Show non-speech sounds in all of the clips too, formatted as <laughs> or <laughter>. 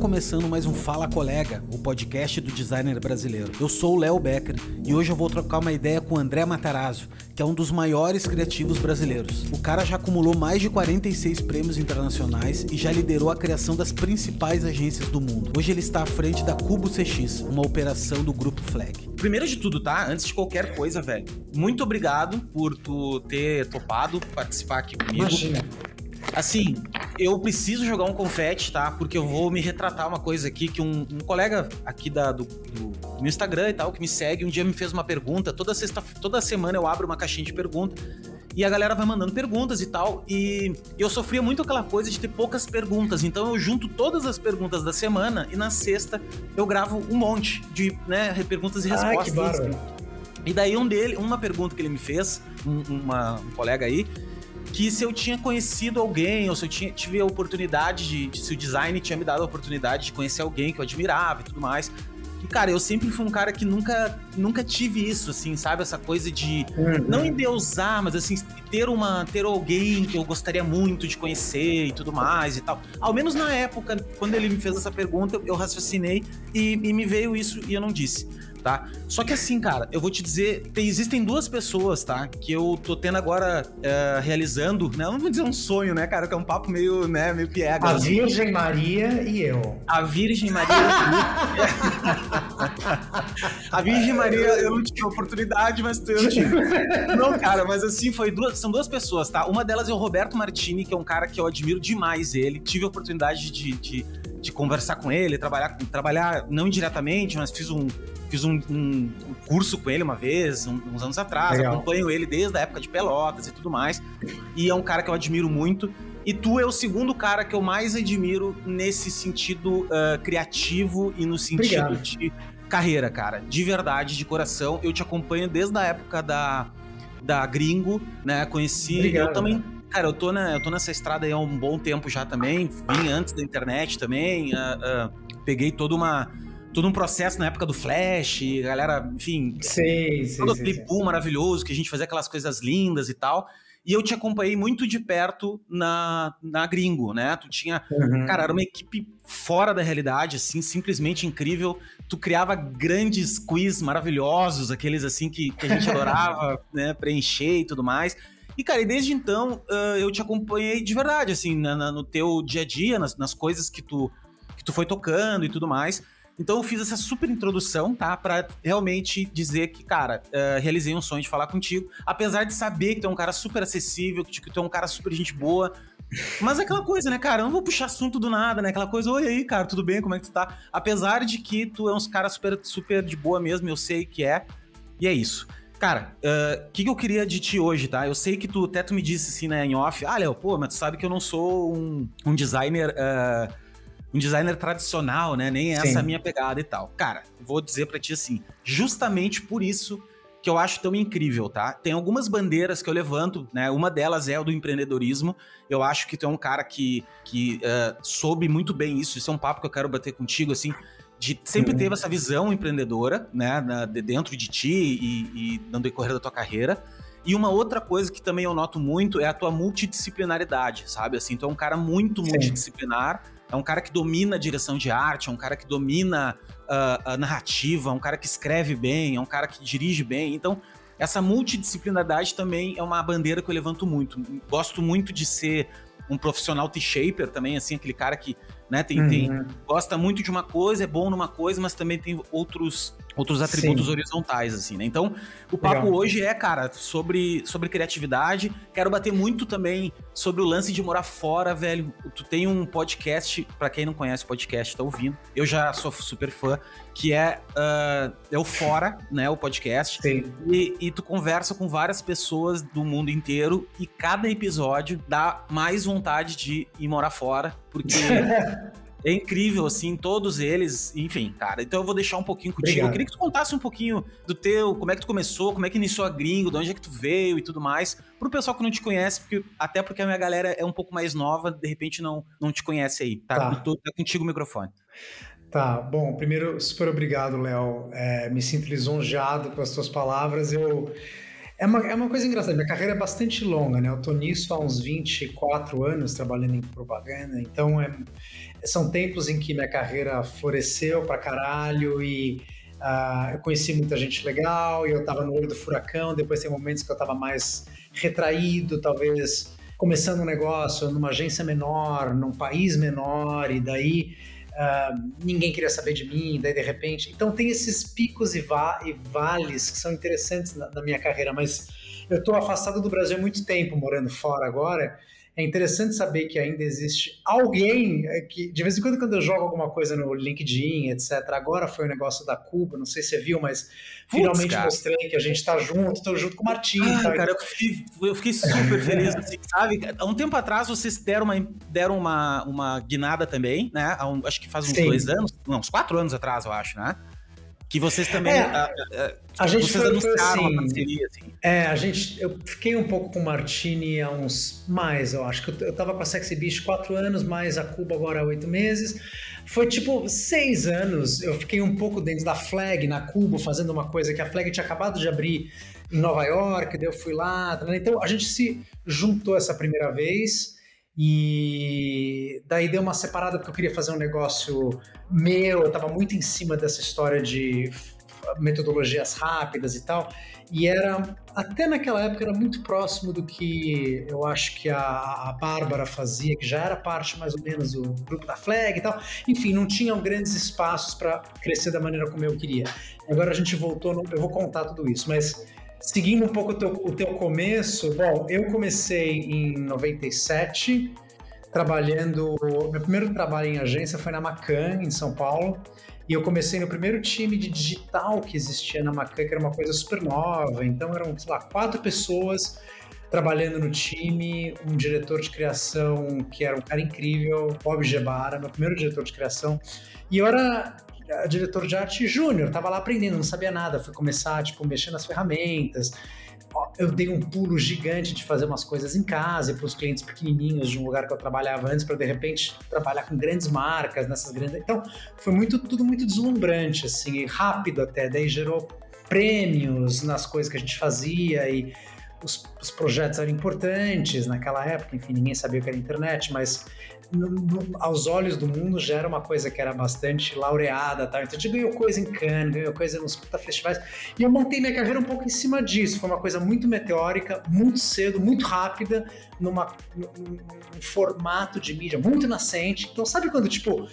começando mais um Fala Colega, o podcast do designer brasileiro. Eu sou o Léo Becker e hoje eu vou trocar uma ideia com o André Matarazzo, que é um dos maiores criativos brasileiros. O cara já acumulou mais de 46 prêmios internacionais e já liderou a criação das principais agências do mundo. Hoje ele está à frente da Cubo CX, uma operação do Grupo Flag. Primeiro de tudo, tá? Antes de qualquer coisa, velho, muito obrigado por tu ter topado participar aqui comigo. Imagina. Assim, eu preciso jogar um confete, tá? Porque eu vou me retratar uma coisa aqui que um, um colega aqui da, do, do, meu Instagram e tal, que me segue, um dia me fez uma pergunta. Toda sexta, toda semana eu abro uma caixinha de pergunta e a galera vai mandando perguntas e tal. E eu sofria muito aquela coisa de ter poucas perguntas. Então eu junto todas as perguntas da semana e na sexta eu gravo um monte de né, perguntas e respostas. Ai, que e daí um dele, uma pergunta que ele me fez, um, uma, um colega aí, que se eu tinha conhecido alguém, ou se eu tinha, tive a oportunidade de, de, Se o design tinha me dado a oportunidade de conhecer alguém que eu admirava e tudo mais. E, cara, eu sempre fui um cara que nunca, nunca tive isso, assim, sabe? Essa coisa de uhum. não endeusar, mas assim, ter uma. ter alguém que eu gostaria muito de conhecer e tudo mais e tal. Ao menos na época, quando ele me fez essa pergunta, eu raciocinei e, e me veio isso e eu não disse tá? Só que assim, cara, eu vou te dizer, tem, existem duas pessoas, tá? Que eu tô tendo agora uh, realizando, né? Eu não vou dizer um sonho, né, cara? Que é um papo meio, né, meio piega. A assim. Virgem Maria e eu. A Virgem Maria. <laughs> a Virgem Maria, eu não tive oportunidade, mas eu tive. Não, cara, mas assim, foi duas, são duas pessoas, tá? Uma delas é o Roberto Martini, que é um cara que eu admiro demais ele. Tive a oportunidade de, de, de conversar com ele, trabalhar, trabalhar não indiretamente, mas fiz um Fiz um, um, um curso com ele uma vez, um, uns anos atrás. Legal. Acompanho ele desde a época de Pelotas e tudo mais. E é um cara que eu admiro muito. E tu é o segundo cara que eu mais admiro nesse sentido uh, criativo e no sentido Obrigado. de carreira, cara. De verdade, de coração. Eu te acompanho desde a época da, da Gringo, né? Conheci. Obrigado, eu também. Cara, eu tô, na, eu tô nessa estrada aí há um bom tempo já também. Vim antes da internet também. Uh, uh, peguei toda uma todo um processo na época do Flash, galera, enfim. Sim, sim. Todo aquele boom maravilhoso que a gente fazia aquelas coisas lindas e tal. E eu te acompanhei muito de perto na, na Gringo, né? Tu tinha. Uhum. Cara, era uma equipe fora da realidade, assim, simplesmente incrível. Tu criava grandes quiz maravilhosos, aqueles assim que, que a gente adorava, <laughs> né? Preencher e tudo mais. E, cara, desde então uh, eu te acompanhei de verdade, assim, na, na, no teu dia a dia, nas, nas coisas que tu, que tu foi tocando e tudo mais. Então eu fiz essa super introdução, tá? Pra realmente dizer que, cara, uh, realizei um sonho de falar contigo. Apesar de saber que tu é um cara super acessível, que tu é um cara super gente boa. Mas é aquela coisa, né, cara? Eu não vou puxar assunto do nada, né? Aquela coisa, oi aí, cara, tudo bem? Como é que tu tá? Apesar de que tu é um cara super, super de boa mesmo, eu sei que é. E é isso. Cara, o uh, que, que eu queria de ti hoje, tá? Eu sei que tu até tu me disse assim, né, em off, ah, Léo, pô, mas tu sabe que eu não sou um, um designer. Uh, um designer tradicional, né? Nem essa Sim. a minha pegada e tal. Cara, vou dizer para ti assim, justamente por isso que eu acho tão incrível, tá? Tem algumas bandeiras que eu levanto, né? Uma delas é o do empreendedorismo. Eu acho que tu é um cara que, que uh, soube muito bem isso. Isso é um papo que eu quero bater contigo, assim. De, sempre uhum. teve essa visão empreendedora, né? Na, de dentro de ti e, e no decorrer da tua carreira. E uma outra coisa que também eu noto muito é a tua multidisciplinaridade, sabe? Assim, tu é um cara muito Sim. multidisciplinar é um cara que domina a direção de arte, é um cara que domina uh, a narrativa, é um cara que escreve bem, é um cara que dirige bem. Então, essa multidisciplinaridade também é uma bandeira que eu levanto muito. Gosto muito de ser um profissional T-shaper também, assim, aquele cara que né, tem, uhum. tem, gosta muito de uma coisa, é bom numa coisa, mas também tem outros outros atributos Sim. horizontais, assim, né? Então, o papo Legal. hoje é, cara, sobre, sobre criatividade. Quero bater muito também sobre o lance de morar fora, velho. Tu tem um podcast, para quem não conhece o podcast, tá ouvindo. Eu já sou super fã, que é, uh, é o Fora, né? O podcast. Sim. E, e tu conversa com várias pessoas do mundo inteiro e cada episódio dá mais vontade de ir morar fora, porque <laughs> É incrível, assim, todos eles, enfim, cara. Então eu vou deixar um pouquinho contigo. Obrigado. Eu queria que tu contasse um pouquinho do teu, como é que tu começou, como é que iniciou a gringo, de onde é que tu veio e tudo mais. Pro pessoal que não te conhece, porque, até porque a minha galera é um pouco mais nova, de repente não, não te conhece aí. Tá, tá. Tô, tá contigo o microfone. Tá, bom, primeiro, super obrigado, Léo. É, me sinto lisonjeado com as tuas palavras. Eu É uma, é uma coisa engraçada, minha carreira é bastante longa, né? Eu tô nisso há uns 24 anos trabalhando em propaganda, então é, são tempos em que minha carreira floresceu pra caralho e uh, eu conheci muita gente legal e eu tava no olho do furacão, depois tem momentos que eu tava mais retraído, talvez começando um negócio numa agência menor, num país menor, e daí uh, ninguém queria saber de mim, daí de repente. Então tem esses picos e, va e vales que são interessantes na, na minha carreira, mas eu estou afastado do Brasil há muito tempo, morando fora agora, é interessante saber que ainda existe alguém é, que, de vez em quando, quando eu jogo alguma coisa no LinkedIn, etc. Agora foi o um negócio da Cuba, não sei se você viu, mas finalmente mostrei que a gente está junto, estou junto com o Martim. Ah, tá? cara, eu fiquei, eu fiquei super feliz, assim, sabe? Há um tempo atrás vocês deram uma, deram uma, uma guinada também, né? Um, acho que faz uns Sim. dois anos, não, uns quatro anos atrás, eu acho, né? Que vocês também. É, a, a, a, gente vocês foi, anunciaram assim, parceria, assim. É, a gente. Eu fiquei um pouco com o Martini há uns mais, eu acho. que Eu, eu tava com a Sexy Beast quatro anos, mais a Cuba agora há oito meses. Foi tipo seis anos. Eu fiquei um pouco dentro da Flag na Cuba, fazendo uma coisa que a Flag tinha acabado de abrir em Nova York, daí eu fui lá. Então a gente se juntou essa primeira vez. E daí deu uma separada porque eu queria fazer um negócio meu, eu estava muito em cima dessa história de metodologias rápidas e tal. E era, até naquela época, era muito próximo do que eu acho que a, a Bárbara fazia, que já era parte mais ou menos do grupo da Flag e tal. Enfim, não tinham grandes espaços para crescer da maneira como eu queria. Agora a gente voltou, no, eu vou contar tudo isso, mas Seguindo um pouco o teu, o teu começo, bom, eu comecei em 97, trabalhando. Meu primeiro trabalho em agência foi na Macan, em São Paulo. E eu comecei no primeiro time de digital que existia na Macan, que era uma coisa super nova. Então eram, sei lá, quatro pessoas trabalhando no time, um diretor de criação que era um cara incrível, Bob Gebara, meu primeiro diretor de criação. E eu era diretor de arte júnior, tava lá aprendendo, não sabia nada, fui começar, tipo, mexer nas ferramentas. Eu dei um pulo gigante de fazer umas coisas em casa para os clientes pequenininhos de um lugar que eu trabalhava antes, para de repente trabalhar com grandes marcas nessas grandes. Então, foi muito tudo muito deslumbrante, assim, rápido até. Daí gerou prêmios nas coisas que a gente fazia e os, os, projetos eram importantes naquela época, enfim, ninguém sabia o que era internet, mas no, no, aos olhos do mundo já era uma coisa que era bastante laureada, tá? então a gente ganhou coisa em Cannes, ganhou coisa nos puta festivais, e eu montei minha carreira um pouco em cima disso, foi uma coisa muito meteórica, muito cedo, muito rápida, numa, num, num formato de mídia muito nascente, então sabe quando, tipo,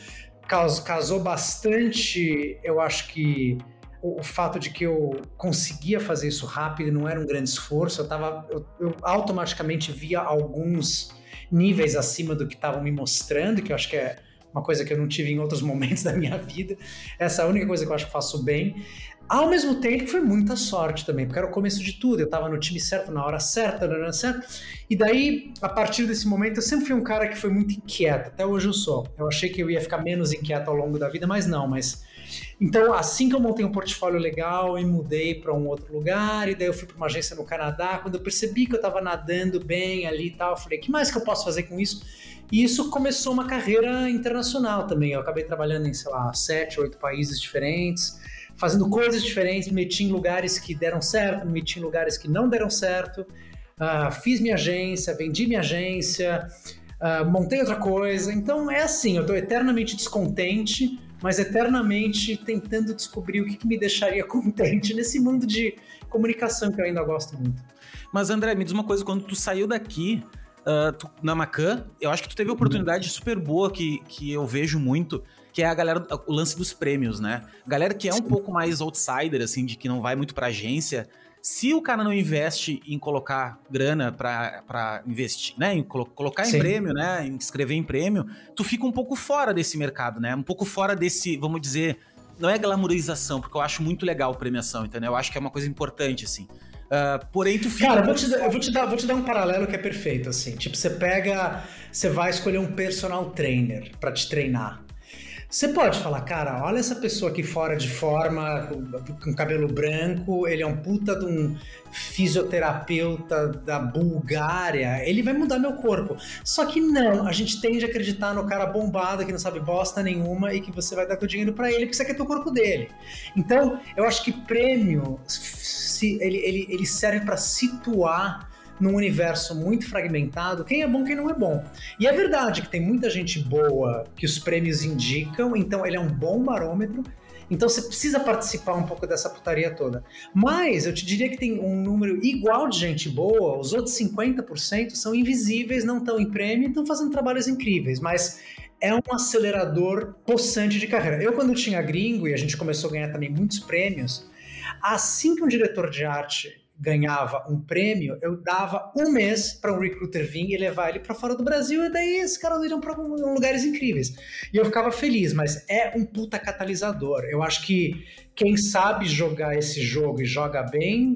casou bastante, eu acho que o, o, fato de que eu conseguia fazer isso rápido não era um grande esforço, eu, tava, eu, eu automaticamente via alguns níveis acima do que estavam me mostrando, que eu acho que é uma coisa que eu não tive em outros <laughs> momentos da minha vida. Essa é a única coisa que eu acho que faço bem. Ao mesmo tempo, foi muita sorte também, porque era o começo de tudo. Eu estava no time certo, na hora certa, na hora certa. E daí, a partir desse momento, eu sempre fui um cara que foi muito inquieto. Até hoje eu sou. Eu achei que eu ia ficar menos inquieto ao longo da vida, mas não. Mas então, assim que eu montei um portfólio legal e mudei para um outro lugar, e daí eu fui para uma agência no Canadá, quando eu percebi que eu estava nadando bem ali e tal, eu falei, que mais que eu posso fazer com isso? E isso começou uma carreira internacional também. Eu acabei trabalhando em, sei lá, sete, oito países diferentes, fazendo coisas diferentes, me meti em lugares que deram certo, me meti em lugares que não deram certo. Uh, fiz minha agência, vendi minha agência, uh, montei outra coisa. Então é assim, eu estou eternamente descontente, mas eternamente tentando descobrir o que, que me deixaria <laughs> contente nesse mundo de comunicação que eu ainda gosto muito. Mas André, me diz uma coisa, quando tu saiu daqui, uh, tu, na Macan, eu acho que tu teve uma oportunidade super boa que, que eu vejo muito, que é a galera, o lance dos prêmios, né? Galera que é um Sim. pouco mais outsider, assim, de que não vai muito pra agência, se o cara não investe em colocar grana para investir, né, em colo colocar Sim. em prêmio, né, em escrever em prêmio, tu fica um pouco fora desse mercado, né? Um pouco fora desse, vamos dizer, não é glamorização, porque eu acho muito legal premiação, entendeu? Eu acho que é uma coisa importante, assim. Uh, porém, tu fica. Cara, eu vou, te, eu vou, te dar, vou te dar um paralelo que é perfeito, assim. Tipo, você pega. Você vai escolher um personal trainer para te treinar. Você pode falar, cara, olha essa pessoa aqui fora de forma, com cabelo branco, ele é um puta de um fisioterapeuta da Bulgária, ele vai mudar meu corpo. Só que não, a gente tende a acreditar no cara bombado que não sabe bosta nenhuma e que você vai dar teu dinheiro para ele porque você quer ter o corpo dele. Então, eu acho que prêmio, ele, ele, ele serve para situar num universo muito fragmentado, quem é bom, quem não é bom. E é verdade que tem muita gente boa que os prêmios indicam, então ele é um bom barômetro. Então você precisa participar um pouco dessa putaria toda. Mas eu te diria que tem um número igual de gente boa, os outros 50% são invisíveis, não estão em prêmio, estão fazendo trabalhos incríveis, mas é um acelerador possante de carreira. Eu, quando tinha gringo e a gente começou a ganhar também muitos prêmios, assim que um diretor de arte ganhava um prêmio, eu dava um mês para um recruiter vir e levar ele para fora do Brasil, e daí esses caras iriam para lugares incríveis. E eu ficava feliz, mas é um puta catalisador. Eu acho que quem sabe jogar esse jogo e joga bem,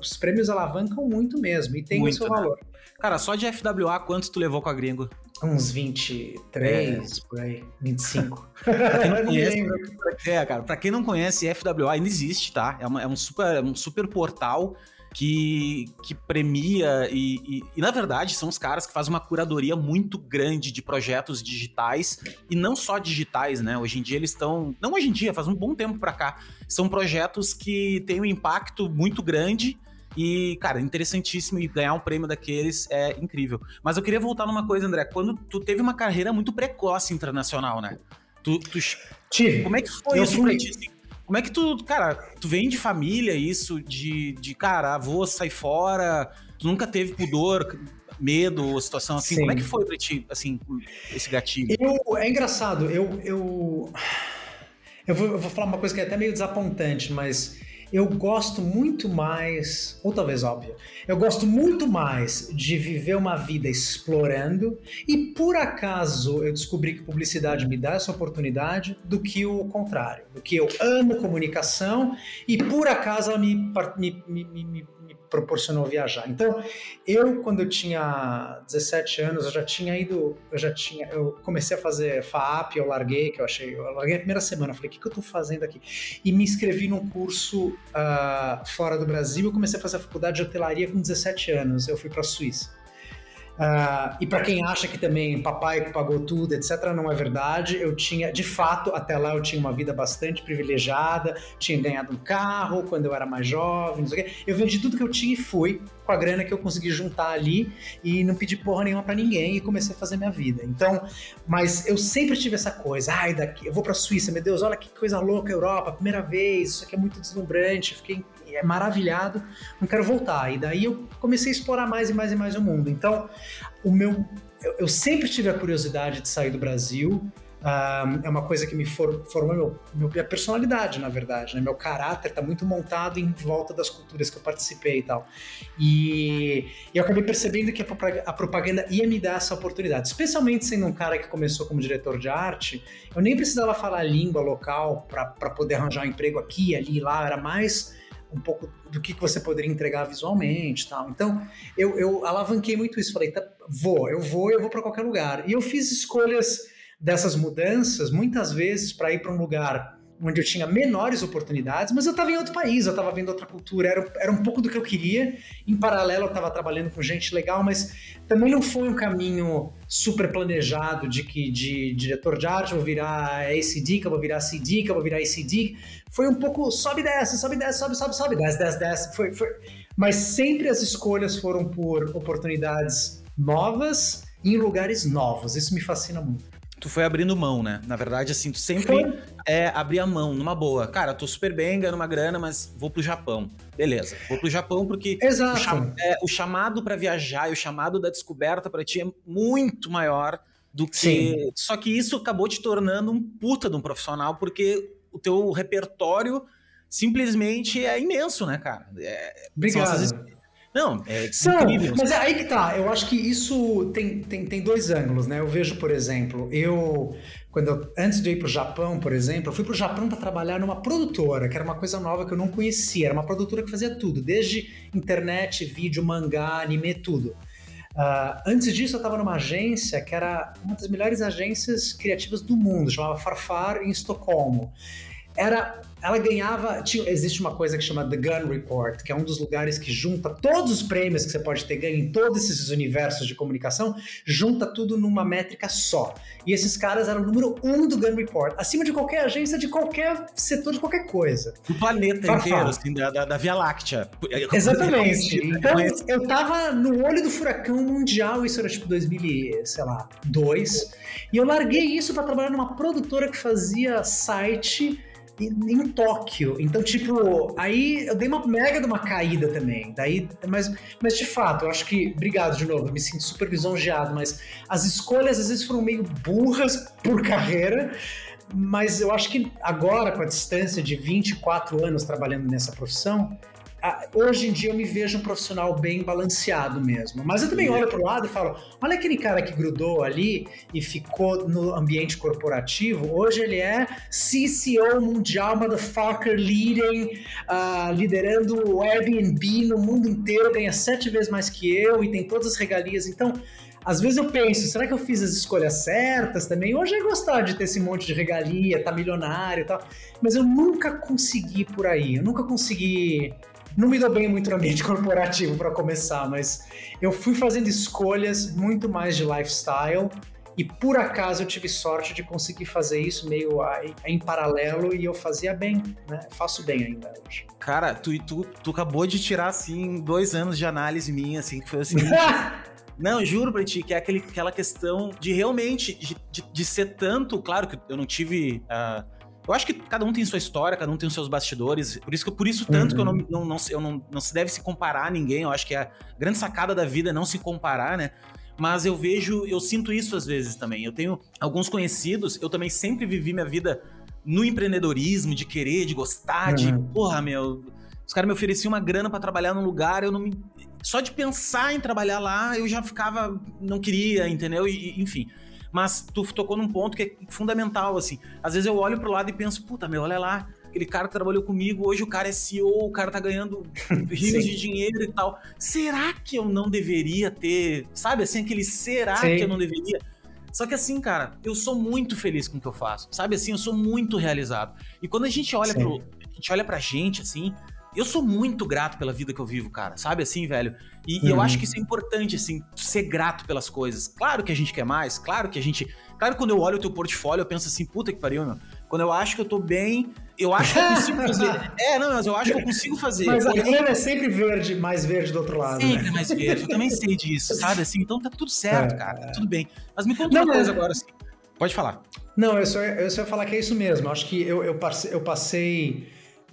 os prêmios alavancam muito mesmo, e tem muito, o seu né? Cara, só de FWA, quantos tu levou com a gringo? Uns 23, é. por aí, 25. <laughs> pra quem <laughs> não conhece, é, cara, pra quem não conhece, FWA ainda existe, tá? É, uma, é um, super, é um super portal que, que premia e, e, e, na verdade, são os caras que fazem uma curadoria muito grande de projetos digitais e não só digitais, né? Hoje em dia eles estão. Não hoje em dia, faz um bom tempo pra cá. São projetos que têm um impacto muito grande e, cara, interessantíssimo e ganhar um prêmio daqueles é incrível. Mas eu queria voltar numa coisa, André. Quando tu teve uma carreira muito precoce internacional, né? Tu, tu... Tive. Como é que foi eu isso fui... pra ti? Assim? Como é que tu, cara, tu vem de família isso, de, de cara, avô, sai fora, tu nunca teve pudor, medo, situação assim? Sim. Como é que foi pra ti, assim, esse gatilho? Eu, é engraçado, eu, eu, eu, vou, eu vou falar uma coisa que é até meio desapontante, mas eu gosto muito mais, ou talvez óbvio, eu gosto muito mais de viver uma vida explorando e por acaso eu descobri que publicidade me dá essa oportunidade do que o contrário, do que eu amo comunicação e por acaso ela me, me, me, me proporcionou viajar. Então, eu quando eu tinha 17 anos, eu já tinha ido, eu já tinha, eu comecei a fazer FAP, eu larguei, que eu achei, eu larguei a primeira semana, falei, o que, que eu tô fazendo aqui? E me inscrevi num curso uh, fora do Brasil, eu comecei a fazer a faculdade de hotelaria com 17 anos, eu fui para a Suíça. Uh, e para quem acha que também papai pagou tudo, etc., não é verdade. Eu tinha, de fato, até lá eu tinha uma vida bastante privilegiada, tinha ganhado um carro quando eu era mais jovem, não sei o quê. Eu vendi tudo que eu tinha e fui com a grana que eu consegui juntar ali e não pedi porra nenhuma para ninguém e comecei a fazer minha vida. Então, mas eu sempre tive essa coisa, ai, daqui, eu vou para Suíça, meu Deus, olha que coisa louca, Europa, primeira vez, isso aqui é muito deslumbrante, fiquei maravilhado, não quero voltar. E daí eu comecei a explorar mais e mais e mais o mundo. Então, o meu, eu, eu sempre tive a curiosidade de sair do Brasil. É uma coisa que me for, formou meu, meu, minha personalidade, na verdade. Né? Meu caráter está muito montado em volta das culturas que eu participei e tal. E, e eu acabei percebendo que a propaganda ia me dar essa oportunidade. Especialmente sendo um cara que começou como diretor de arte, eu nem precisava falar a língua local para poder arranjar um emprego aqui, ali, lá. Era mais um pouco do que, que você poderia entregar visualmente tal. Então, eu, eu alavanquei muito isso. Falei, tá, vou, eu vou, eu vou para qualquer lugar. E eu fiz escolhas dessas mudanças, muitas vezes, para ir para um lugar onde eu tinha menores oportunidades, mas eu estava em outro país, eu estava vendo outra cultura, era, era um pouco do que eu queria. Em paralelo, eu estava trabalhando com gente legal, mas também não foi um caminho super planejado de que de, diretor de arte eu vou virar que eu vou virar que eu vou virar ACD. Foi um pouco sobe e desce, sobe e desce, sobe, sobe, sobe, desce, desce, desce. Foi, foi... Mas sempre as escolhas foram por oportunidades novas em lugares novos. Isso me fascina muito tu foi abrindo mão, né? Na verdade, assim, tu sempre é abrir a mão numa boa. Cara, tô super bem, ganhando uma grana, mas vou pro Japão. Beleza, vou pro Japão porque Exato. O, é, o chamado para viajar e o chamado da descoberta para ti é muito maior do que. Sim. Só que isso acabou te tornando um puta de um profissional, porque o teu repertório simplesmente é imenso, né, cara? É, Obrigado. Não, é São, incrível. Mas é aí que tá. Eu acho que isso tem, tem, tem dois ângulos, né? Eu vejo, por exemplo, eu quando eu, antes de ir para o Japão, por exemplo, eu fui para o Japão para trabalhar numa produtora, que era uma coisa nova que eu não conhecia. Era uma produtora que fazia tudo, desde internet, vídeo, mangá, anime, tudo. Uh, antes disso, eu estava numa agência que era uma das melhores agências criativas do mundo, chamava Farfar, em Estocolmo era ela ganhava. Tinha, existe uma coisa que chama The Gun Report, que é um dos lugares que junta todos os prêmios que você pode ter ganho em todos esses universos de comunicação, junta tudo numa métrica só. E esses caras eram o número um do Gun Report, acima de qualquer agência, de qualquer setor, de qualquer coisa. Do planeta inteiro, assim, da, da, Via Láctea. Exatamente. Então, eu tava no olho do furacão mundial, isso era tipo 2000, sei lá, 2, e eu larguei isso para trabalhar numa produtora que fazia site em Tóquio. Então, tipo, aí eu dei uma mega de uma caída também. Daí, mas, mas de fato, eu acho que. Obrigado de novo, me sinto super lisonjeado, mas as escolhas às vezes foram meio burras por carreira. Mas eu acho que agora, com a distância de 24 anos trabalhando nessa profissão, hoje em dia eu me vejo um profissional bem balanceado mesmo. Mas eu também olho para o lado e falo: olha aquele cara que grudou ali e ficou no ambiente corporativo. Hoje ele é CCO mundial, motherfucker, leading, uh, liderando o Airbnb no mundo inteiro, ganha sete vezes mais que eu e tem todas as regalias. Então. Às vezes eu penso, será que eu fiz as escolhas certas também? Hoje é gostar de ter esse monte de regalia, tá milionário e tal, mas eu nunca consegui por aí, eu nunca consegui não me dou bem muito no ambiente <laughs> corporativo para começar, mas eu fui fazendo escolhas muito mais de lifestyle e por acaso eu tive sorte de conseguir fazer isso meio em paralelo e eu fazia bem, né? Faço bem ainda hoje. Cara, tu, tu, tu acabou de tirar, assim, dois anos de análise minha, assim, que foi assim... <laughs> Não, juro pra ti que é aquele, aquela questão de realmente, de, de, de, ser tanto, claro que eu não tive... Uh, eu acho que cada um tem sua história, cada um tem os seus bastidores. Por isso que por isso tanto uhum. que eu, não, uhum. não, não, eu não, não se deve se comparar a ninguém. Eu acho que a grande sacada da vida é não se comparar, né? Mas eu vejo, eu sinto isso às vezes também. Eu tenho alguns conhecidos, eu também sempre vivi minha vida no empreendedorismo, de querer, de gostar, uhum. de, porra, meu, os caras me ofereciam uma grana para trabalhar num lugar, eu não me só de pensar em trabalhar lá, eu já ficava, não queria, entendeu? E, enfim. Mas tu tocou num ponto que é fundamental, assim. Às vezes eu olho pro lado e penso, puta, meu, olha lá, aquele cara que trabalhou comigo, hoje o cara é CEO, o cara tá ganhando <laughs> rios de dinheiro e tal. Será que eu não deveria ter, sabe assim, aquele será Sim. que eu não deveria? Só que assim, cara, eu sou muito feliz com o que eu faço, sabe assim, eu sou muito realizado. E quando a gente olha Sim. pro, a gente olha pra gente assim, eu sou muito grato pela vida que eu vivo, cara, sabe assim, velho? E, uhum. e, eu acho uhum. que isso é importante, assim, ser grato pelas coisas. Claro que a gente quer mais, claro que a gente. Claro que quando eu olho o teu portfólio, eu penso assim, puta que pariu, meu. Quando eu acho que eu tô bem, eu acho que eu consigo fazer. <laughs> é, não, mas eu acho que eu consigo fazer. Mas a grana é sempre verde, mais verde do outro lado. Sempre né? mais verde, eu também sei disso, sabe? Assim, então tá tudo certo, é, cara, tá tudo bem. Mas me conta não, uma coisa agora, assim. Pode falar. Não, eu só, eu só ia falar que é isso mesmo. Acho que eu, eu, passei, eu passei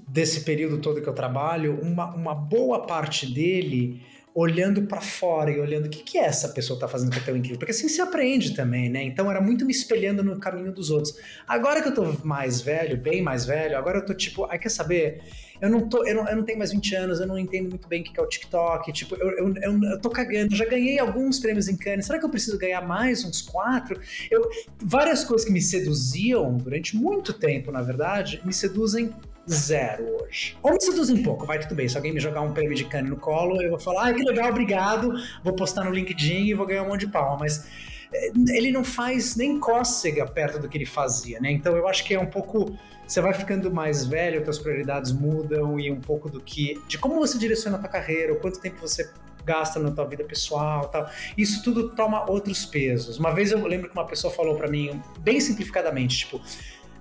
desse período todo que eu trabalho, uma, uma boa parte dele olhando para fora e olhando o que, que é essa pessoa tá fazendo que é tão incrível. Porque assim se aprende também, né? Então era muito me espelhando no caminho dos outros. Agora que eu tô mais velho, bem mais velho, agora eu tô tipo, ai, quer saber? Eu não, tô, eu, não, eu não tenho mais 20 anos, eu não entendo muito bem o que é o TikTok. Tipo, eu, eu, eu, eu tô cagando, já ganhei alguns prêmios em Cannes. Será que eu preciso ganhar mais uns quatro? Eu, várias coisas que me seduziam durante muito tempo, na verdade, me seduzem zero hoje. Ou me seduzem um pouco, vai tudo bem. Se alguém me jogar um prêmio de cane no colo, eu vou falar, ah, que legal, obrigado, vou postar no LinkedIn e vou ganhar um monte de palma. Mas eh, ele não faz nem cócega perto do que ele fazia, né? Então eu acho que é um pouco. Você vai ficando mais velho, suas prioridades mudam e um pouco do que. de como você direciona a tua carreira, o quanto tempo você gasta na tua vida pessoal tal. Isso tudo toma outros pesos. Uma vez eu lembro que uma pessoa falou para mim, bem simplificadamente, tipo,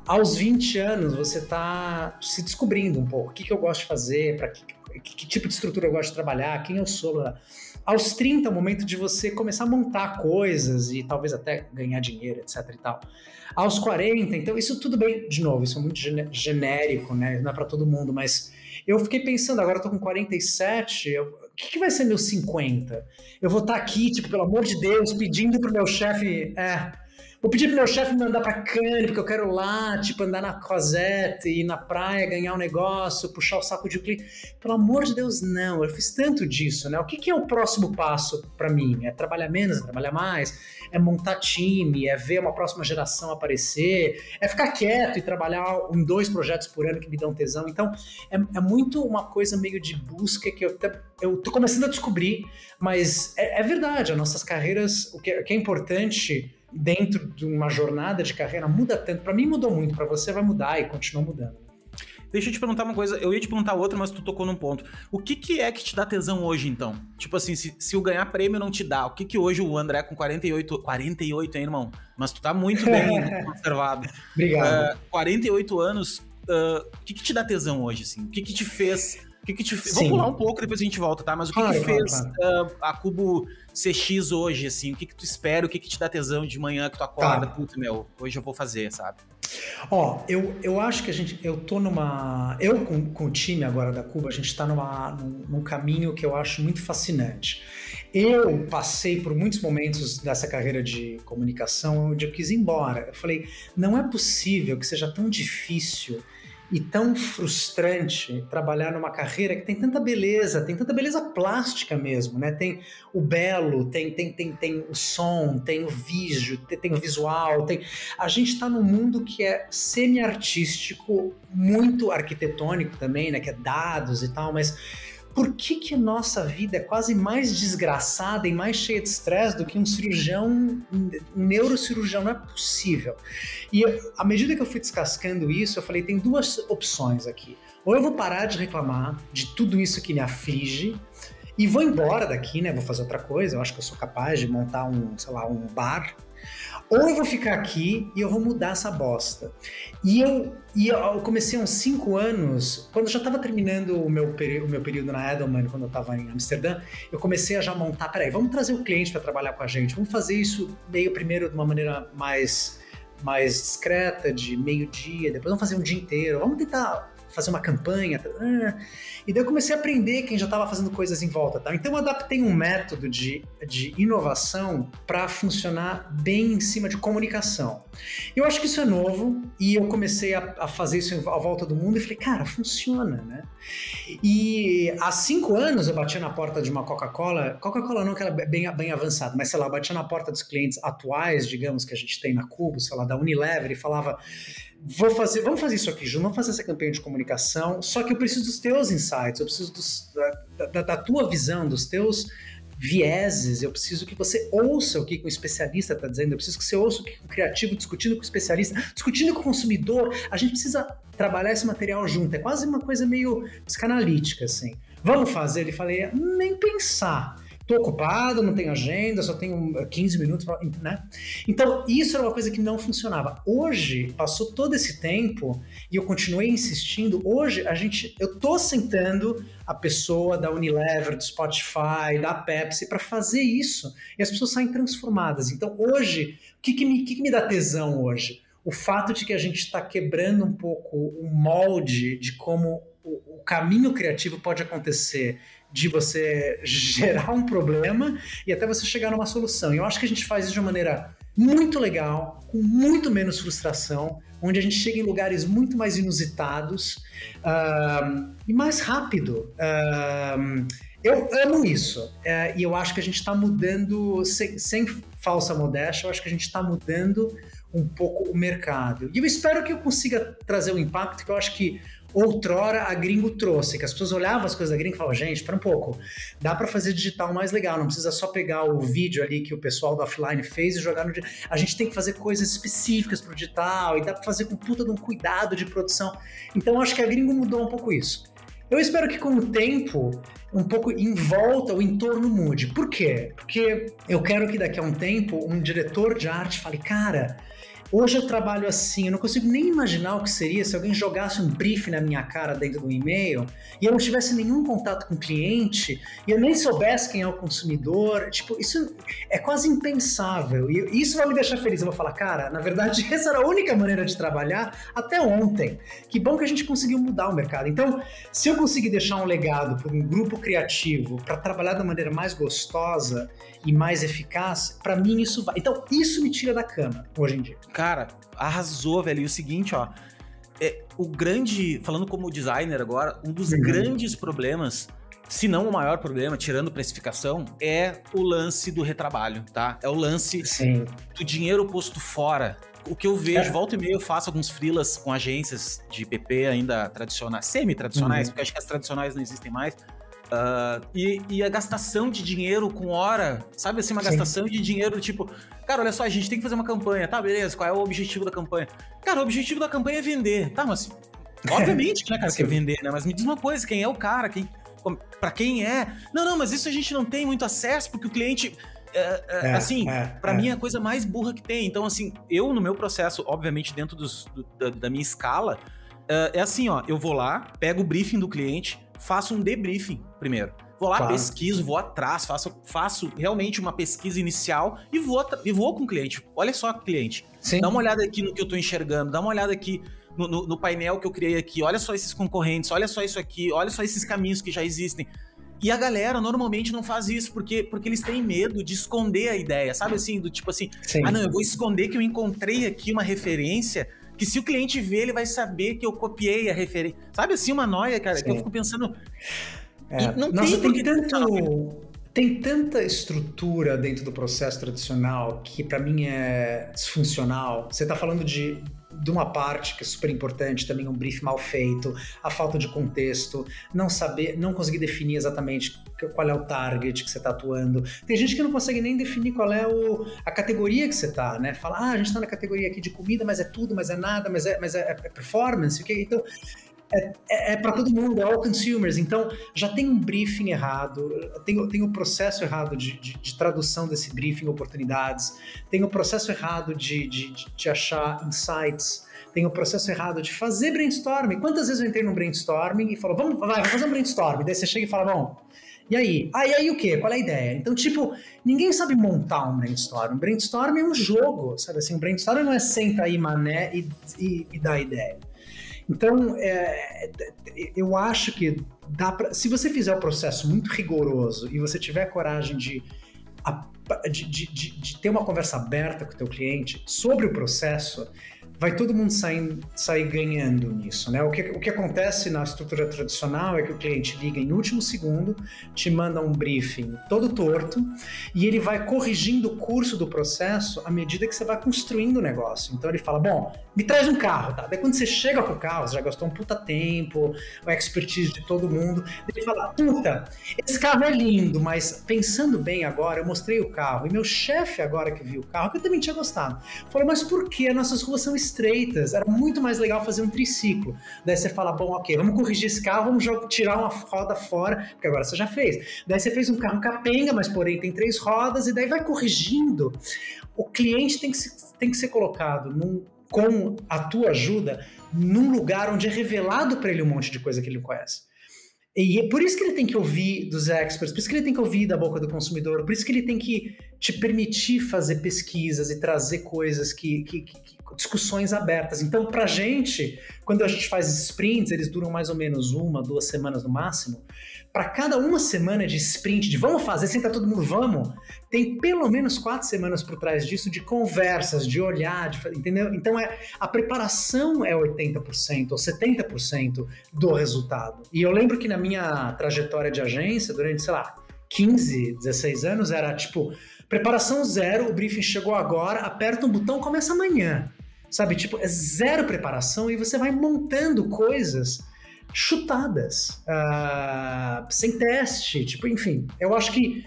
aos 20 anos você está se descobrindo um pouco. O que, que eu gosto de fazer, para que, que, que, tipo de estrutura eu gosto de trabalhar, quem eu sou. Aos 30 é o momento de você começar a montar coisas e talvez até ganhar dinheiro, etc e tal. Aos 40, então isso tudo bem, de novo, isso é muito genérico, né? Não é para todo mundo, mas eu fiquei pensando, agora eu tô com 47, eu, o que, que vai ser meus 50? Eu vou estar tá aqui, tipo, pelo amor de Deus, pedindo pro meu chefe, é, Vou pedir pro meu chefe me mandar pra Cannes, porque eu quero lá, tipo, andar na Cosette, ir na praia, ganhar um negócio, puxar o saco de um cliente. Pelo amor de Deus, não. Eu fiz tanto disso, né? O que, que é o próximo passo para mim? É trabalhar menos, é trabalhar mais? É montar time? É ver uma próxima geração aparecer? É ficar quieto e trabalhar em dois projetos por ano que me dão tesão? Então, é, é muito uma coisa meio de busca que eu, eu tô começando a descobrir, mas é, é verdade, as nossas carreiras, o que, o que é importante dentro de uma jornada de carreira muda tanto. Para mim mudou muito, para você vai mudar e continua mudando. Deixa eu te perguntar uma coisa, eu ia te perguntar outra, mas tu tocou num ponto. O que, que é que te dá tesão hoje, então? Tipo assim, se, se o ganhar prêmio não te dá, o que que hoje o André com 48... 48, hein, irmão? Mas tu tá muito bem <laughs> conservado. Obrigado. Uh, 48 anos, uh, o que que te dá tesão hoje, assim? O que que te fez... O que que te fez... Vou pular um pouco, depois a gente volta, tá? Mas o que claro, que fez claro, claro. Uh, a Cubo CX hoje, assim? O que que tu espera, o que que te dá tesão de manhã que tu acorda? Tá. Puta, meu, hoje eu vou fazer, sabe? Ó, eu, eu acho que a gente, eu tô numa, eu com, com o time agora da Cuba, a gente tá numa, num, num caminho que eu acho muito fascinante. Eu passei por muitos momentos dessa carreira de comunicação onde eu quis ir embora. Eu falei, não é possível que seja tão difícil e tão frustrante trabalhar numa carreira que tem tanta beleza, tem tanta beleza plástica mesmo, né? Tem o belo, tem tem tem, tem o som, tem o vídeo, tem, tem o visual, tem a gente está num mundo que é semi-artístico, muito arquitetônico também, né? Que é dados e tal, mas por que, que nossa vida é quase mais desgraçada e mais cheia de estresse do que um cirurgião, um neurocirurgião? Não é possível. E à medida que eu fui descascando isso, eu falei: tem duas opções aqui. Ou eu vou parar de reclamar de tudo isso que me aflige e vou embora daqui, né? Vou fazer outra coisa. Eu acho que eu sou capaz de montar um, sei lá, um bar ou eu vou ficar aqui e eu vou mudar essa bosta. E eu, e eu comecei há uns 5 anos, quando eu já estava terminando o meu, o meu período na Edelman, quando eu estava em Amsterdã, eu comecei a já montar, peraí, vamos trazer o cliente para trabalhar com a gente, vamos fazer isso meio primeiro de uma maneira mais mais discreta, de meio-dia, depois vamos fazer um dia inteiro, vamos tentar fazer uma campanha. Ah. E daí eu comecei a aprender quem já estava fazendo coisas em volta. Tá? Então eu adaptei um método de, de inovação para funcionar bem em cima de comunicação. Eu acho que isso é novo e eu comecei a, a fazer isso à volta do mundo e falei, cara, funciona, né? E há cinco anos eu batia na porta de uma Coca-Cola, Coca-Cola não que era bem, bem avançada, mas sei lá, batia na porta dos clientes atuais, digamos, que a gente tem na Cubo, sei lá, da Unilever e falava vou fazer, vamos fazer isso aqui, Ju, vamos fazer essa campanha de comunicação, só que eu preciso dos teus insights, eu preciso dos, da, da, da, tua visão, dos teus vieses, eu preciso que você ouça o que o especialista está dizendo, eu preciso que você ouça o que o criativo discutindo com o especialista, discutindo com o consumidor, a gente precisa trabalhar esse material junto, é quase uma coisa meio psicanalítica, assim. Vamos fazer? Ele falei, nem pensar tô ocupado, não tenho agenda, só tenho 15 minutos, pra, né? Então, isso era uma coisa que não funcionava. Hoje, passou todo esse tempo e eu continuei insistindo. Hoje, a gente, eu tô sentando a pessoa da Unilever, do Spotify, da Pepsi para fazer isso e as pessoas saem transformadas. Então, hoje, o que, que, me, que, que me dá tesão hoje? O fato de que a gente está quebrando um pouco o molde de como o, o caminho criativo pode acontecer de você gerar um problema e até você chegar numa solução. E eu acho que a gente faz isso de uma maneira muito legal, com muito menos frustração, onde a gente chega em lugares muito mais inusitados uh, e mais rápido. Uh, eu amo isso. Uh, e eu acho que a gente está mudando, sem, sem falsa modéstia, eu acho que a gente está mudando um pouco o mercado. E eu espero que eu consiga trazer um impacto que eu acho que outrora a gringo trouxe, que as pessoas olhavam as coisas da gringo e falavam, gente, espera um pouco, dá para fazer digital mais legal, não precisa só pegar o vídeo ali que o pessoal do offline fez e jogar no digital. A gente tem que fazer coisas específicas pro digital e dá para fazer com puta de um cuidado de produção. Então acho que a gringo mudou um pouco isso. Eu espero que com o tempo, um pouco em volta, o entorno mude. Por quê? Porque eu quero que daqui a um tempo um diretor de arte fale, cara, Hoje eu trabalho assim, eu não consigo nem imaginar o que seria se alguém jogasse um brief na minha cara dentro do e-mail e eu não tivesse nenhum contato com o cliente e eu nem soubesse quem é o consumidor. Tipo, isso é quase impensável. E isso vai me deixar feliz. Eu vou falar, cara, na verdade, <laughs> essa era a única maneira de trabalhar até ontem. Que bom que a gente conseguiu mudar o mercado. Então, se eu conseguir deixar um legado para um grupo criativo para trabalhar da maneira mais gostosa e mais eficaz, para mim isso vai. Então, isso me tira da cama hoje em dia. Cara, arrasou, velho. E o seguinte, ó. É, o grande. Falando como designer agora, um dos uhum. grandes problemas se não o maior problema, tirando precificação, é o lance do retrabalho, tá? É o lance Sim. do dinheiro posto fora. O que eu vejo, é. volta e meia, eu faço alguns freelas com agências de PP ainda tradicionais, semi-tradicionais, uhum. porque acho que as tradicionais não existem mais. Uh, e, e, a gastação de dinheiro com hora, sabe assim, uma Sim. gastação de dinheiro tipo, cara, olha só, a gente tem que fazer uma campanha, tá, beleza, qual é o objetivo da campanha? Cara, o objetivo da campanha é vender, tá, mas <laughs> obviamente, né, cara, quer vender, né, mas me diz uma coisa, quem é o cara, quem, para quem é? Não, não, mas isso a gente não tem muito acesso, porque o cliente... É, é, é, assim, é, para mim é a coisa mais burra que tem. Então, assim, eu no meu processo, obviamente dentro dos, do, da, da, minha escala, é, é assim, ó, eu vou lá, pego o briefing do cliente, faço um debriefing primeiro. Vou lá, claro. pesquiso, vou atrás, faço, faço realmente uma pesquisa inicial e vou, e vou com o cliente. Olha só, cliente. Sim. Dá uma olhada aqui no que eu tô enxergando, dá uma olhada aqui no, no, no, painel que eu criei aqui. Olha só esses concorrentes, olha só isso aqui, olha só esses caminhos que já existem. E a galera normalmente não faz isso porque, porque eles têm medo de esconder a ideia, sabe assim? Do tipo assim, Sim. ah, não, eu vou esconder que eu encontrei aqui uma referência que se o cliente ver, ele vai saber que eu copiei a referência. Sabe assim, uma noia, cara, Sim. que eu fico pensando. É. não Nossa, tem, tem tanto. Tem tanta estrutura dentro do processo tradicional que para mim é disfuncional. Você está falando de, de uma parte que é super importante, também um brief mal feito, a falta de contexto, não saber, não conseguir definir exatamente qual é o target que você está atuando. Tem gente que não consegue nem definir qual é o, a categoria que você está, né? Fala, ah, a gente está na categoria aqui de comida, mas é tudo, mas é nada, mas é, mas é, é performance, então é, é, é para todo mundo, é all consumers. Então, já tem um briefing errado, tem, tem o processo errado de, de, de, tradução desse briefing, oportunidades, tem o processo errado de, de, de achar insights, tem o processo errado de fazer brainstorming. Quantas vezes eu entrei num brainstorming e falo, vamos, vai, vamos fazer um brainstorming. Daí você chega e fala, bom, e aí? E aí o quê? Qual é a ideia? Então, tipo, ninguém sabe montar um brainstorm. Um brainstorm é um jogo, sabe assim? Um brainstorm não é senta aí, mané, e, e, e dá ideia. Então, é, eu acho que dá pra, se você fizer o processo muito rigoroso e você tiver coragem de, de, de, de ter uma conversa aberta com o teu cliente sobre o processo, vai todo mundo sair, sair ganhando nisso, né? O que, o que acontece na estrutura tradicional é que o cliente liga em último segundo, te manda um briefing todo torto e ele vai corrigindo o curso do processo à medida que você vai construindo o negócio. Então ele fala, bom, me traz um carro, tá? Daí quando você chega com o carro, você já gastou um puta tempo, a expertise de todo mundo, ele fala, puta, esse carro é lindo, mas pensando bem agora, eu mostrei o carro e meu chefe agora que viu o carro, que eu também tinha gostado, falou, mas por que as nossas ruas são estreitas? Era muito mais legal fazer um triciclo. Daí você fala, bom, ok, vamos corrigir esse carro, vamos tirar uma roda fora, porque agora você já fez. Daí você fez um carro capenga, mas porém tem três rodas, e daí vai corrigindo. O cliente tem que, tem que ser colocado num com a tua ajuda num lugar onde é revelado para ele um monte de coisa que ele não conhece. E é por isso que ele tem que ouvir dos experts, por isso que ele tem que ouvir da boca do consumidor, por isso que ele tem que te permitir fazer pesquisas e trazer coisas que, que, que discussões abertas. Então, para gente, quando a gente faz sprints, eles duram mais ou menos uma, duas semanas no máximo para cada uma semana de sprint, de vamos fazer, senta todo mundo, vamos, tem pelo menos quatro semanas por trás disso de conversas, de olhar, de, entendeu? Então é a preparação é 80% ou 70% do resultado. E eu lembro que na minha trajetória de agência, durante, sei lá, 15, 16 anos, era tipo, preparação zero, o briefing chegou agora, aperta um botão, começa amanhã. Sabe, tipo, é zero preparação e você vai montando coisas chutadas, uh, sem teste, tipo, enfim, eu acho que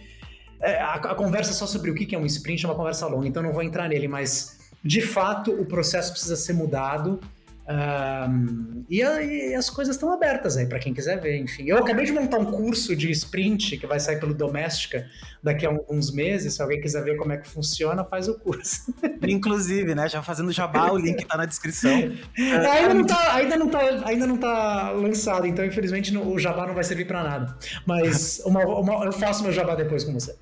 é, a, a, conversa só sobre o que é um sprint é uma conversa longa, então não vou entrar nele, mas de fato o processo precisa ser mudado Um, e, e, as coisas estão abertas aí para quem quiser ver, enfim. Eu acabei de montar um curso de sprint que vai sair pelo Doméstica daqui a alguns meses. Se alguém quiser ver como é que funciona, faz o curso. <laughs> Inclusive, né? Já fazendo jabá, o link tá na descrição. É, ainda, não tá, ainda, não tá, ainda não tá lançado, então infelizmente o jabá não vai servir para nada. Mas <laughs> uma, uma, eu faço meu jabá depois com você.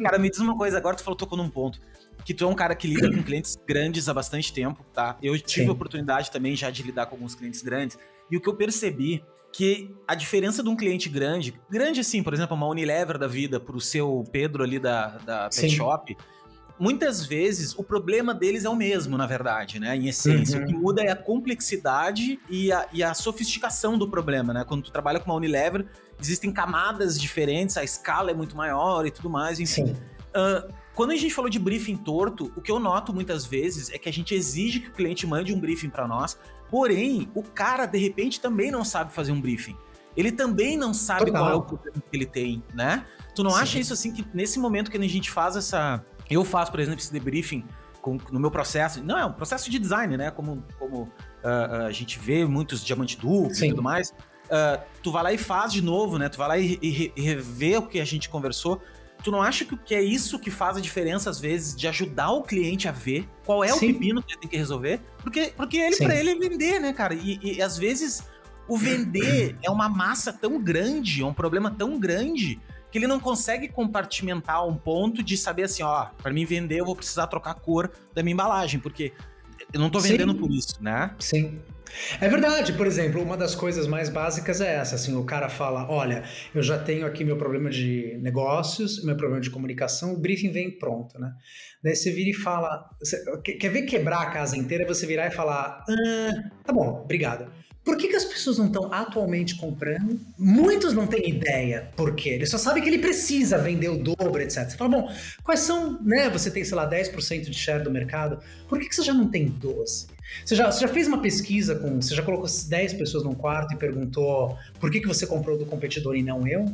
Cara, me diz uma coisa, agora tu falou, tocou num ponto que tu é um cara que lida com clientes grandes há bastante tempo, tá? Eu tive Sim. a oportunidade também já de lidar com alguns clientes grandes, e o que eu percebi que a diferença de um cliente grande, grande assim, por exemplo, uma Unilever da vida pro seu Pedro ali da, da Pet Sim. Shop, muitas vezes o problema deles é o mesmo, na verdade, né? Em essência. Uhum. O que muda é a complexidade e a, e a sofisticação do problema, né? Quando tu trabalha com uma Unilever, existem camadas diferentes, a escala é muito maior e tudo mais, enfim. Uh, quando a gente falou de briefing torto, o que eu noto muitas vezes é que a gente exige que o cliente mande um briefing para nós, porém, o cara, de repente, também não sabe fazer um briefing. Ele também não sabe Total. qual é o problema que ele tem, né? Tu não Sim. acha isso assim que nesse momento que a gente faz essa. Eu faço, por exemplo, esse debriefing com, no meu processo. Não, é um processo de design, né? Como, como uh, a gente vê muitos diamante duplo e tudo mais. Uh, tu vai lá e faz de novo, né? Tu vai lá e, e, e revê o que a gente conversou. Tu não acha que é isso que faz a diferença, às vezes, de ajudar o cliente a ver qual é Sim. o pepino que ele tem que resolver? Porque, porque ele, para ele, é vender, né, cara? E, e às vezes o vender <clears throat> é uma massa tão grande, é um problema tão grande, que ele não consegue compartimentar um ponto de saber assim, ó, para mim vender eu vou precisar trocar a cor da minha embalagem, porque eu não tô vendendo Sim. por isso, né? Sim. É verdade, por exemplo, uma das coisas mais básicas é essa, assim, o cara fala, olha, eu já tenho aqui meu problema de negócios, meu problema de comunicação, o briefing vem pronto, né? Daí você vira e fala, você, quer ver quebrar a casa inteira, você virar e falar, ah, tá bom, obrigado. Por que, que as pessoas não estão atualmente comprando? Muitos não têm ideia por quê. Ele só sabe que ele precisa vender o dobro, etc. Você fala, bom, quais são, né? Você tem, sei lá, 10% de share do mercado. Por que, que você já não tem 12%? Você já, você já fez uma pesquisa com. Você já colocou 10 pessoas num quarto e perguntou por que, que você comprou do competidor e não eu?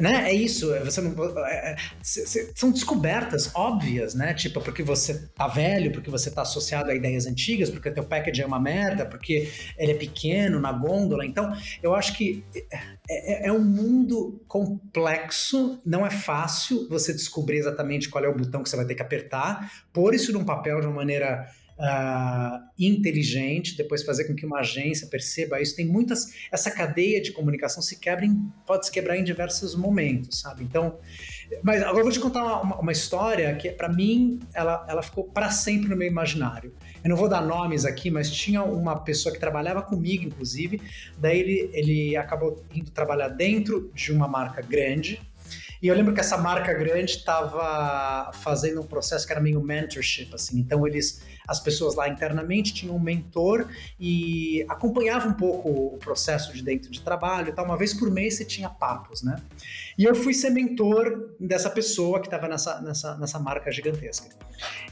Né? É isso, é, você não, é, é, são descobertas óbvias, né? Tipo, porque você tá velho, porque você tá associado a ideias antigas, porque teu package é uma merda, porque ele é pequeno na gôndola. Então, eu acho que é, é, é um mundo complexo, não é fácil você descobrir exatamente qual é o botão que você vai ter que apertar, pôr isso num papel de uma maneira uh, inteligente, depois fazer com que uma agência perceba isso. Tem muitas. Essa cadeia de comunicação se quebra em, pode se quebrar em diversos momentos, sabe? Então. Mas agora eu vou te contar uma, uma história que, para mim, ela, ela ficou para sempre no meu imaginário. Eu não vou dar nomes aqui, mas tinha uma pessoa que trabalhava comigo, inclusive. Daí ele, ele acabou indo trabalhar dentro de uma marca grande, e eu lembro que essa marca grande estava fazendo um processo que era meio mentorship, assim. Então eles, as pessoas lá internamente tinham um mentor e acompanhava um pouco o processo de dentro de trabalho e tal. Uma vez por mês você tinha papos, né? E eu fui ser mentor dessa pessoa que estava nessa, nessa, nessa marca gigantesca.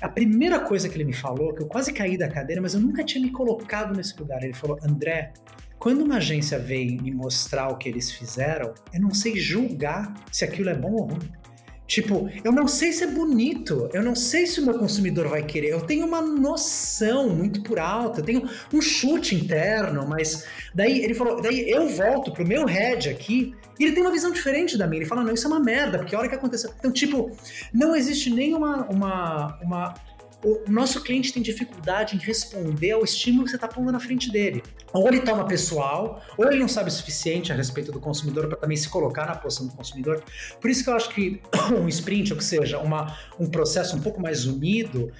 A primeira coisa que ele me falou, que eu quase caí da cadeira, mas eu nunca tinha me colocado nesse lugar. Ele falou: André, quando uma agência vem me mostrar o que eles fizeram, eu não sei julgar se aquilo é bom ou ruim. Tipo, eu não sei se é bonito, eu não sei se o meu consumidor vai querer. Eu tenho uma noção muito por alto, eu tenho um chute interno, mas daí ele falou, daí eu volto pro meu head aqui e ele tem uma visão diferente da minha. Ele fala, não, isso é uma merda, porque a hora que aconteceu. Então, tipo, não existe nenhuma uma, uma o nosso cliente tem dificuldade em responder ao estímulo que você está pondo na frente dele. Ou ele toma pessoal, ou ele não sabe o suficiente a respeito do consumidor para também se colocar na posição do consumidor. Por isso que eu acho que <clears throat> um sprint, ou que seja, uma, um processo um pouco mais unido,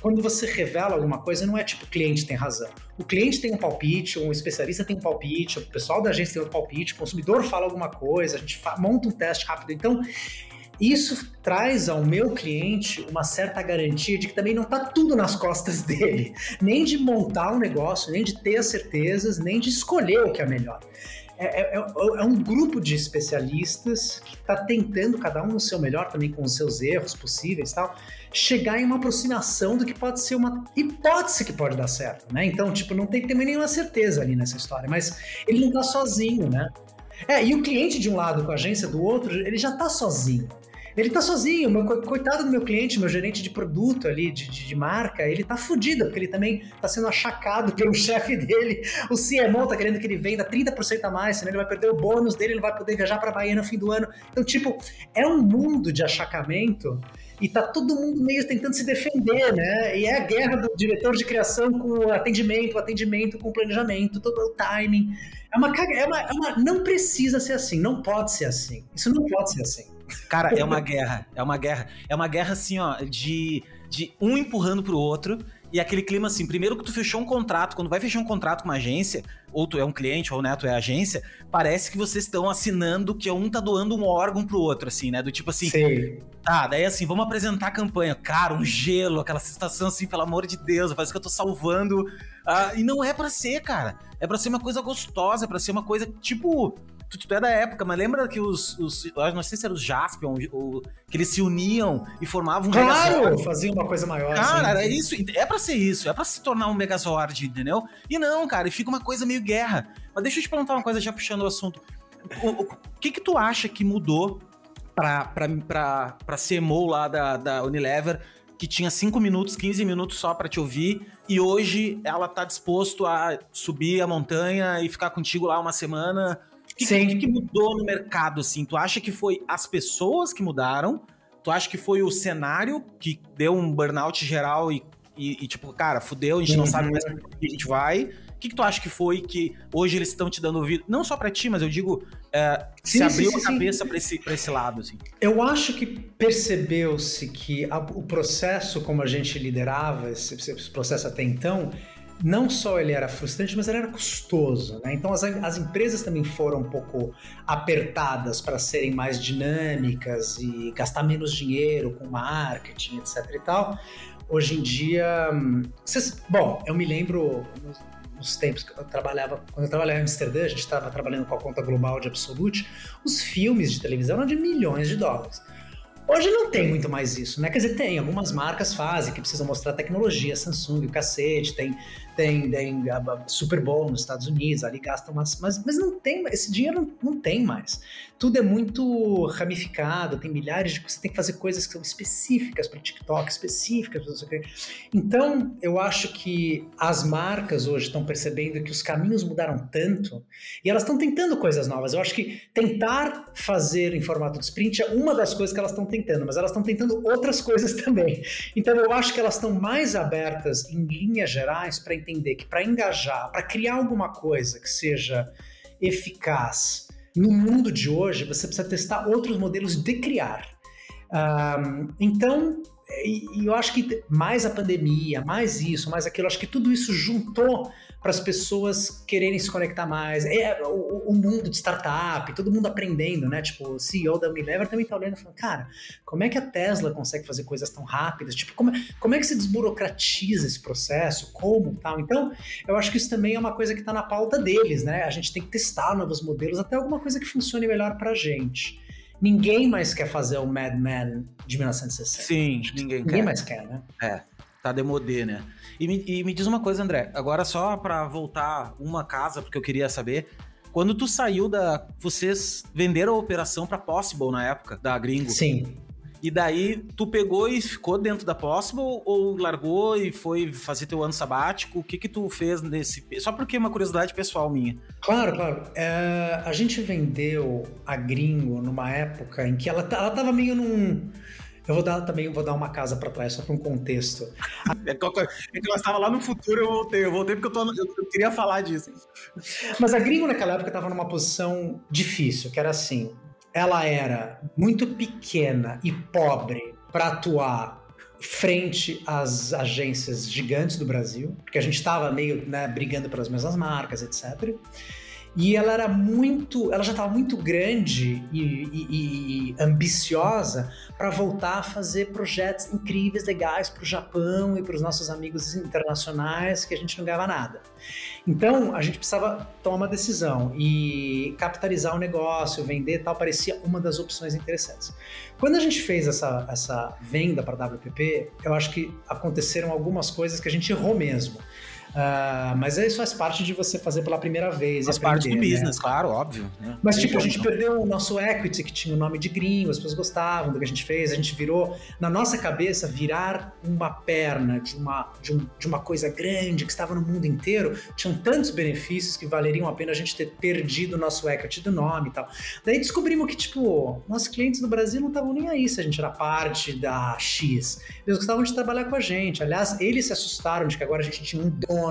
quando você revela alguma coisa, não é tipo o cliente tem razão. O cliente tem um palpite, um especialista tem um palpite, o pessoal da agência tem um palpite, o consumidor fala alguma coisa, a gente monta um teste rápido. Então, isso traz ao meu cliente uma certa garantia de que também não está tudo nas costas dele, nem de montar um negócio, nem de ter as certezas, nem de escolher o que é melhor. É, é, é, é um grupo de especialistas que está tentando, cada um no seu melhor, também com os seus erros possíveis tal, chegar em uma aproximação do que pode ser uma hipótese que pode dar certo, né? Então, tipo, não tem também nenhuma certeza ali nessa história, mas ele não está sozinho, né? É, e o cliente de um lado com a agência do outro, ele já está sozinho. Ele tá sozinho, meu, coitado do meu cliente, meu gerente de produto ali, de, de, de marca, ele tá fudido, porque ele também tá sendo achacado pelo <laughs> chefe dele. O CMO tá querendo que ele venda 30% a mais, senão ele vai perder o bônus dele, ele vai poder viajar pra Bahia no fim do ano. Então, tipo, é um mundo de achacamento e tá todo mundo meio tentando se defender, né? E é a guerra do diretor de criação com o atendimento, o atendimento com o planejamento, todo o timing. É uma, é uma, é uma. Não precisa ser assim, não pode ser assim. Isso não pode ser assim. Cara, é uma guerra, é uma guerra. É uma guerra assim, ó, de, de um empurrando pro outro. E aquele clima assim, primeiro que tu fechou um contrato, quando vai fechar um contrato com uma agência, ou tu é um cliente, ou né, tu é agência, parece que vocês estão assinando que um tá doando um órgão pro outro, assim, né? Do tipo assim, Sim. tá, daí assim, vamos apresentar a campanha. Cara, um gelo, aquela sensação assim, pelo amor de Deus, parece que eu tô salvando. Uh, e não é para ser, cara. É para ser uma coisa gostosa, é pra ser uma coisa tipo Tu, tu é da época, mas lembra que os. os não sei se era os Jaspion, ou, que eles se uniam e formavam um claro, Megazord. fazia uma coisa maior. Cara, assim. era isso. É pra ser isso, é pra se tornar um Megazord, entendeu? E não, cara, e fica uma coisa meio guerra. Mas deixa eu te perguntar uma coisa, já puxando o assunto. O, o, o que que tu acha que mudou pra, pra, pra, pra CMO lá da, da Unilever, que tinha 5 minutos, 15 minutos só para te ouvir, e hoje ela tá disposto a subir a montanha e ficar contigo lá uma semana o que, que, que, mudou no mercado, assim? Tu acha que foi as pessoas que mudaram? Tu acha que foi o cenário que deu um burnout geral e, e, e tipo, cara, fudeu, a gente uhum. não sabe mais pra onde a gente vai? O que, que tu acha que foi que hoje eles estão te dando ouvido? Não só para ti, mas eu digo, é, sim, se abriu sim, sim, a cabeça para esse, esse lado, assim. Eu acho que percebeu-se que a, o processo como a gente liderava, esse, esse processo até então, não só ele era frustrante, mas ele era custoso. Né? Então as, as empresas também foram um pouco apertadas para serem mais dinâmicas e gastar menos dinheiro com marketing, etc. e tal. Hoje em dia, vocês, bom, eu me lembro nos, nos tempos que eu trabalhava, quando eu trabalhava em Amsterdã, a gente estava trabalhando com a conta global de Absolute, os filmes de televisão eram de milhões de dólares. Hoje não tem muito mais isso, né? Quer dizer, tem, algumas marcas fazem que precisam mostrar tecnologia, Samsung, o cacete, tem tem, tem Super Bowl nos Estados Unidos, ali gastam umas. Mas, mas não tem, esse dinheiro não, não tem mais. Tudo é muito ramificado, tem milhares de. Você tem que fazer coisas que são específicas para TikTok, específicas para não sei o. Então, eu acho que as marcas hoje estão percebendo que os caminhos mudaram tanto e elas estão tentando coisas novas. Eu acho que tentar fazer em formato de sprint é uma das coisas que elas estão tentando, mas elas estão tentando outras coisas <laughs> também. Então, eu acho que elas estão mais abertas, em linhas gerais, para entender que para engajar, para criar alguma coisa que seja eficaz no mundo de hoje, você precisa testar outros modelos de criar. Um, então, eu acho que mais a pandemia, mais isso, mais aquilo, acho que tudo isso juntou para as pessoas quererem se conectar mais. É o, o, mundo de startup, todo mundo aprendendo, né? Tipo, o CEO da Unilever também tá olhando e falando, cara, como é que a Tesla consegue fazer coisas tão rápidas? Tipo, como, como é que se desburocratiza esse processo? Como tal? Então, eu acho que isso também é uma coisa que está na pauta deles, né? A gente tem que testar novos modelos, até alguma coisa que funcione melhor para a gente. Ninguém mais quer fazer o Mad Men de 1960. Sim, ninguém, ninguém quer. mais quer, né? É, tá demodê, né? E me, e me diz uma coisa, André, agora só para voltar uma casa, porque eu queria saber. Quando tu saiu da. Vocês venderam a operação para Possible na época, da Gringo? Sim. E daí tu pegou e ficou dentro da Possible ou largou e foi fazer teu ano sabático? O que que tu fez nesse... Só porque é uma curiosidade pessoal minha. Claro, claro. É, a gente vendeu a Gringo numa época em que ela, ela tava meio num eu vou dar também vou dar uma casa para trás, só para um contexto. É, é eu estava lá no futuro, eu voltei. Eu voltei porque eu, tô, eu queria falar disso. Mas a Gringo naquela época estava numa posição difícil, que era assim: ela era muito pequena e pobre para atuar frente às agências gigantes do Brasil, porque a gente estava meio né, brigando pelas mesmas marcas, etc. E ela era muito, ela já estava muito grande e, e, e ambiciosa para voltar a fazer projetos incríveis, legais para o Japão e para os nossos amigos internacionais que a gente não ganhava nada. Então a gente precisava tomar uma decisão e capitalizar o negócio, vender tal, parecia uma das opções interessantes. Quando a gente fez essa, essa venda para a WPP, eu acho que aconteceram algumas coisas que a gente errou mesmo. Uh, mas isso faz parte de você fazer pela primeira vez. Faz parte do né? business, claro, óbvio. Né? Mas, tipo, a gente perdeu o nosso equity, que tinha o nome de gringo, as pessoas gostavam do que a gente fez, a gente virou, na nossa cabeça, virar uma perna de uma, de, um, de uma coisa grande que estava no mundo inteiro, tinham tantos benefícios que valeriam a pena a gente ter perdido o nosso equity do nome e tal. Daí descobrimos que, tipo, nossos clientes no Brasil não estavam nem aí se a gente era parte da X. Eles gostavam de trabalhar com a gente. Aliás, eles se assustaram de que agora a gente tinha um dono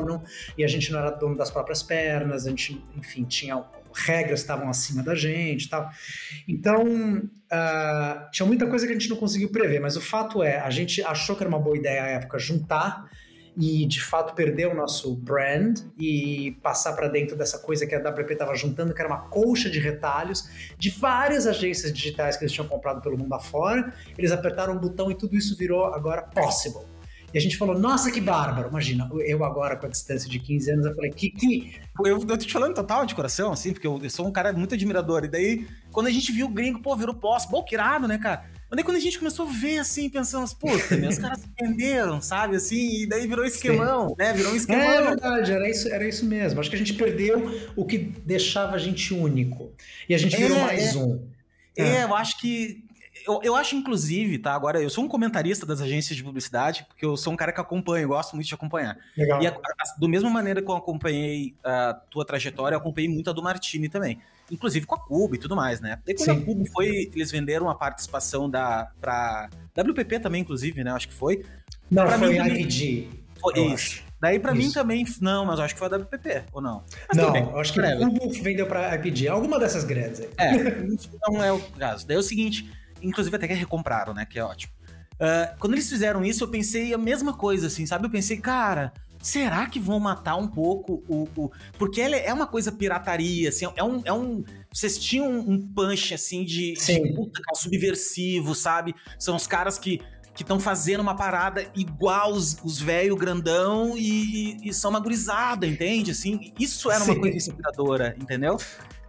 e a gente não era dono das próprias pernas, a gente, enfim, tinha regras estavam acima da gente tal. Então, uh, tinha muita coisa que a gente não conseguiu prever, mas o fato é, a gente achou que era uma boa ideia à época juntar e de fato perder o nosso brand e passar para dentro dessa coisa que a WP estava juntando, que era uma colcha de retalhos de várias agências digitais que eles tinham comprado pelo mundo afora. Eles apertaram um botão e tudo isso virou agora possible. E a gente falou, nossa, que bárbaro. Imagina, eu agora com a distância de 15 anos, eu falei, que. que... Eu, eu tô te falando total de coração, assim, porque eu, eu, sou um cara muito admirador. E daí, quando a gente viu o gringo, pô, virou posse, que irado, né, cara? Mas daí quando a gente começou a ver, assim, pensamos, puta, os <laughs> caras se venderam, sabe, assim, e daí virou esquemão, Sim. né, virou um esquemão. É verdade, era isso, era isso mesmo. Acho que a gente perdeu o que deixava a gente único. E a gente virou é, mais é. um. É, eu acho que eu, eu acho, inclusive, tá? Agora, eu sou um comentarista das agências de publicidade, porque eu sou um cara que acompanha, eu gosto muito de acompanhar. Legal. E a, a, do mesma maneira que eu acompanhei a tua trajetória, eu acompanhei muito a do Martini também. Inclusive com a Cuba e tudo mais, né? E quando Sim. a Cuba foi, eles venderam a participação da pra WPP também, inclusive, né? Acho que foi. Não, pra foi mim, IPG. Foi isso. Acho. Daí para mim também, não, mas eu acho que foi a WPP, ou não? Mas não, acho que o Cubo vendeu para IPG, alguma dessas grandes aí. É, <laughs> não é o caso. Daí é o seguinte, inclusive até que recompraram, né? Que é ótimo. Uh, quando eles fizeram isso, eu pensei a mesma coisa, assim, sabe? Eu pensei, cara, será que vão matar um pouco o. o... Porque ele é uma coisa pirataria, assim, é um. É um... Vocês tinham um punch, assim, de, Sim. de puta, cara, subversivo, sabe? São os caras que que estão fazendo uma parada igual os, os velho grandão e, e, são uma gurizada, entende? Assim, isso era Sim. uma coisa inspiradora, entendeu?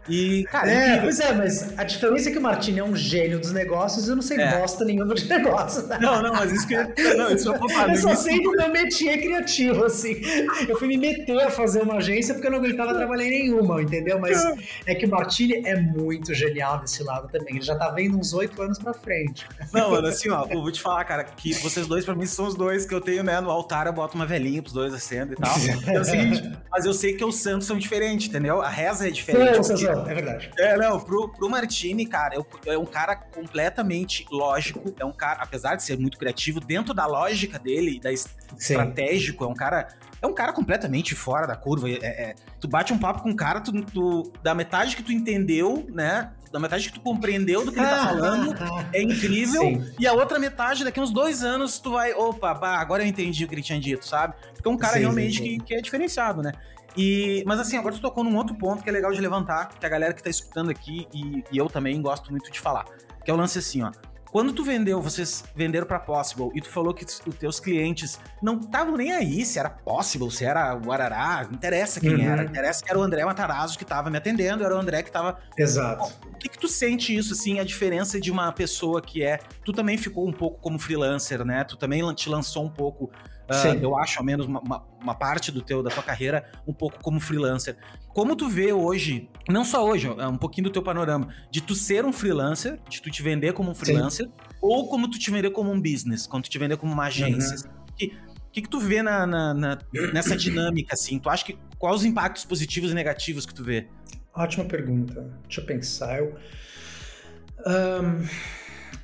E, cara, é, pois é, mas a diferença é que o Martini é um gênio dos negócios e eu não sei é. bosta nenhuma de negócios. Não, não, mas isso que não, isso é <laughs> Eu só sei do meu métier criativo, assim. Eu fui me meter a fazer uma agência porque eu não aguentava trabalhar em nenhuma, entendeu? Mas é que o Martini é muito genial desse lado também. Ele já tá vendo uns oito anos pra frente. Não, mano, assim, ó, eu vou te falar, cara, que vocês dois, pra mim, são os dois que eu tenho, né? No altar eu boto uma velhinha pros dois acendo e tal. <laughs> É o seguinte, mas eu sei que os santos são diferentes, entendeu? A reza é diferente. Não, é verdade. É, não, pro, pro Martini, cara, é um cara completamente lógico, é um cara, apesar de ser muito criativo, dentro da lógica dele, da estratégico, é um cara é um cara completamente fora da curva. É, é, tu bate um papo com um cara, tu, tu, da metade que tu entendeu, né? Da metade que tu compreendeu do que ele tá <laughs> falando, é incrível. Sim. E a outra metade, daqui uns dois anos, tu vai, opa, bah, agora eu entendi o que ele tinha dito, sabe? Porque é um cara sim, realmente sim, que, que é diferenciado, né? E, mas assim, agora tu tocou num outro ponto que é legal de levantar, que a galera que tá escutando aqui, e, e eu também gosto muito de falar, que é o lance assim, ó. Quando tu vendeu, vocês venderam para Possible e tu falou que os teus clientes não estavam nem aí se era Possible, se era o Arará, não interessa quem uhum. era, interessa que era o André Matarazzo que estava me atendendo, era o André que estava Exato. o que que tu sente isso assim, a diferença de uma pessoa que é, tu também ficou um pouco como freelancer, né? Tu também te lançou um pouco Uh, eu acho, ao menos, uma, uma, uma, parte do teu, da tua carreira um pouco como freelancer. Como tu vê hoje, não só hoje, é um pouquinho do teu panorama, de tu ser um freelancer, de tu te vender como um freelancer, Sim. ou como tu te vender como um business, quando tu te vender como uma agência. Uhum. Que, que, que tu vê na, na, na, nessa dinâmica, assim? Tu acha que quais os impactos positivos e negativos que tu vê? Ótima pergunta. Deixa eu pensar. Eu, um,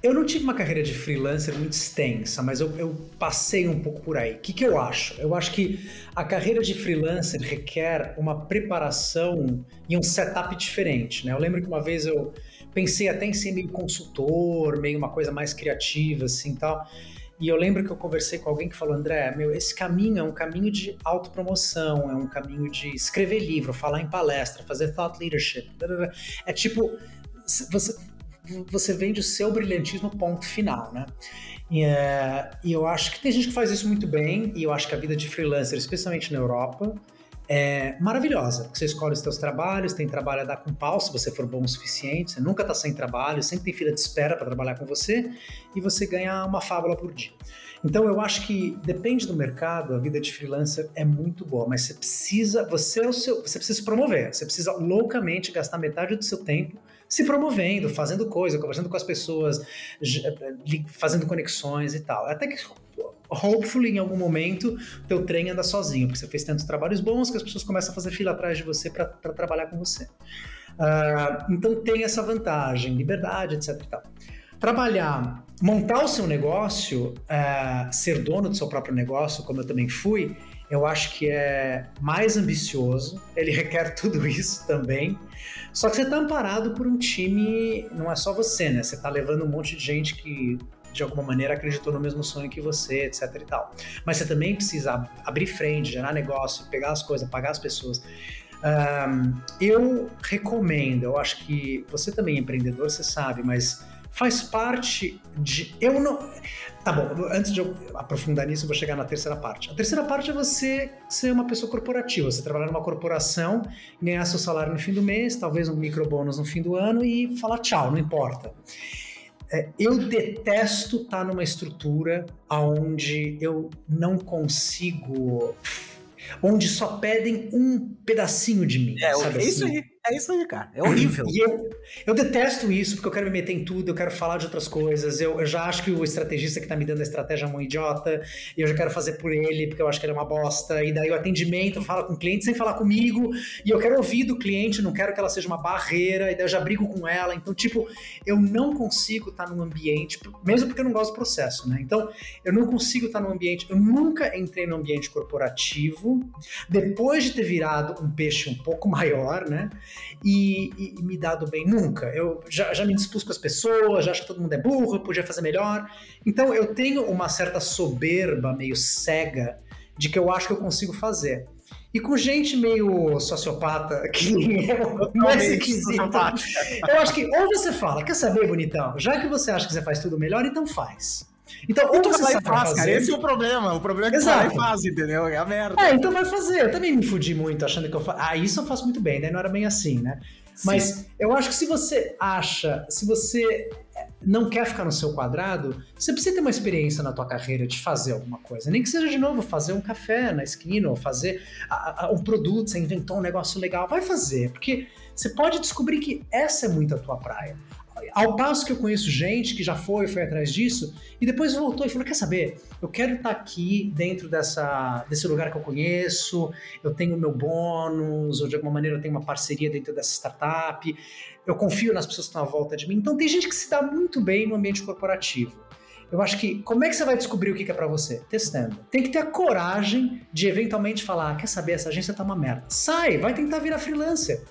eu não tive uma carreira de freelancer muito extensa, mas eu, eu passei um pouco por aí. O que, que eu acho? Eu acho que a carreira de freelancer requer uma preparação e um setup diferente. Né? Eu lembro que uma vez eu pensei até em ser meio consultor, meio uma coisa mais criativa, assim tal. E eu lembro que eu conversei com alguém que falou: André, meu, esse caminho é um caminho de autopromoção, é um caminho de escrever livro, falar em palestra, fazer thought leadership. É tipo, você, você vende o seu brilhantismo ponto final, né? E, é, e, eu acho que tem gente que faz isso muito bem, e eu acho que a vida de freelancer, especialmente na Europa, é maravilhosa. Você escolhe os seus trabalhos, tem trabalho a dar com pau, se você for bom o suficiente, você nunca está sem trabalho, sempre tem fila de espera para trabalhar com você e você ganha uma fábula por dia. Então eu acho que depende do mercado, a vida de freelancer é muito boa, mas você precisa, você é o seu, você precisa se promover, você precisa loucamente gastar metade do seu tempo se promovendo, fazendo coisa, conversando com as pessoas, fazendo conexões e tal. Até que hopefully em algum momento teu trem anda sozinho, porque você fez tantos trabalhos bons que as pessoas começam a fazer fila atrás de você para trabalhar com você. Uh, então tem essa vantagem, liberdade, etc. E tal trabalhar, montar o seu negócio, é, ser dono do seu próprio negócio, como eu também fui, eu acho que é mais ambicioso, ele <laughs> requer tudo isso também. Só que você está amparado por um time, não é só você, né? Você está levando um monte de gente que de alguma maneira acreditou no mesmo sonho que você, etc e tal. Mas você também precisa abrir frente, gerar negócio, pegar as coisas, pagar as pessoas. Um, eu recomendo, eu acho que você também é empreendedor, você sabe, mas faz parte de. Eu não. Tá bom, antes de eu aprofundar nisso, eu vou chegar na terceira parte. A terceira parte é você ser uma pessoa corporativa, você trabalhar numa corporação, ganhar seu salário no fim do mês, talvez um micro bônus no fim do ano e falar tchau, não importa. É, eu detesto estar numa estrutura onde eu não consigo onde só pedem um pedacinho de mim. É, sabe isso assim? É isso aí, cara. É <clears throat> horrível. E eu, eu detesto isso, porque eu quero me meter em tudo, eu quero falar de outras coisas. Eu, eu já acho que o estrategista que tá me dando a estratégia é um idiota, e eu já quero fazer por ele, porque eu acho que ele é uma bosta. E daí o atendimento fala com o cliente sem falar comigo, e eu quero ouvir do cliente, não quero que ela seja uma barreira, e daí eu já brigo com ela. Então, tipo, eu não consigo estar tá num ambiente, mesmo porque eu não gosto do processo, né? Então, eu não consigo estar tá num ambiente. Eu nunca entrei num ambiente corporativo, depois de ter virado um peixe um pouco <laughs> maior, né? E, e, me dado bem. Nunca. Eu já, já me dispus com as pessoas, já acho que todo mundo é burro, eu podia fazer melhor. Então eu tenho uma certa soberba meio cega de que eu acho que eu consigo fazer. E com gente meio sociopata, <laughs> que não é esquisito. Eu acho que ou você fala, quer saber, bonitão? Já que você acha que você faz tudo melhor, então faz. Então, ou você vai faz, fazer... cara. Esse é o problema. O problema é que Exato. você vai e faz, entendeu? É a merda. É, então vai fazer. Eu também me fudi muito achando que eu faço. Ah, isso eu faço muito bem, né? Não era bem assim, né? Sim. Mas eu acho que se você acha, se você não quer ficar no seu quadrado, você precisa ter uma experiência na tua carreira de fazer alguma coisa. Nem que seja de novo fazer um café na esquina ou fazer a, a, um produto, você inventou um negócio legal, vai fazer, porque você pode descobrir que essa é muito a tua praia. Ao passo que eu conheço gente que já foi, foi atrás disso, e depois voltou e falou: quer saber? Eu quero estar aqui dentro dessa, desse lugar que eu conheço, eu tenho meu bônus, ou de alguma maneira eu tenho uma parceria dentro dessa startup, eu confio nas pessoas que estão à volta de mim. Então tem gente que se dá muito bem no ambiente corporativo. Eu acho que como é que você vai descobrir o que é para você? Testando. Tem que ter a coragem de eventualmente falar: ah, quer saber, essa agência tá uma merda. Sai, vai tentar virar freelancer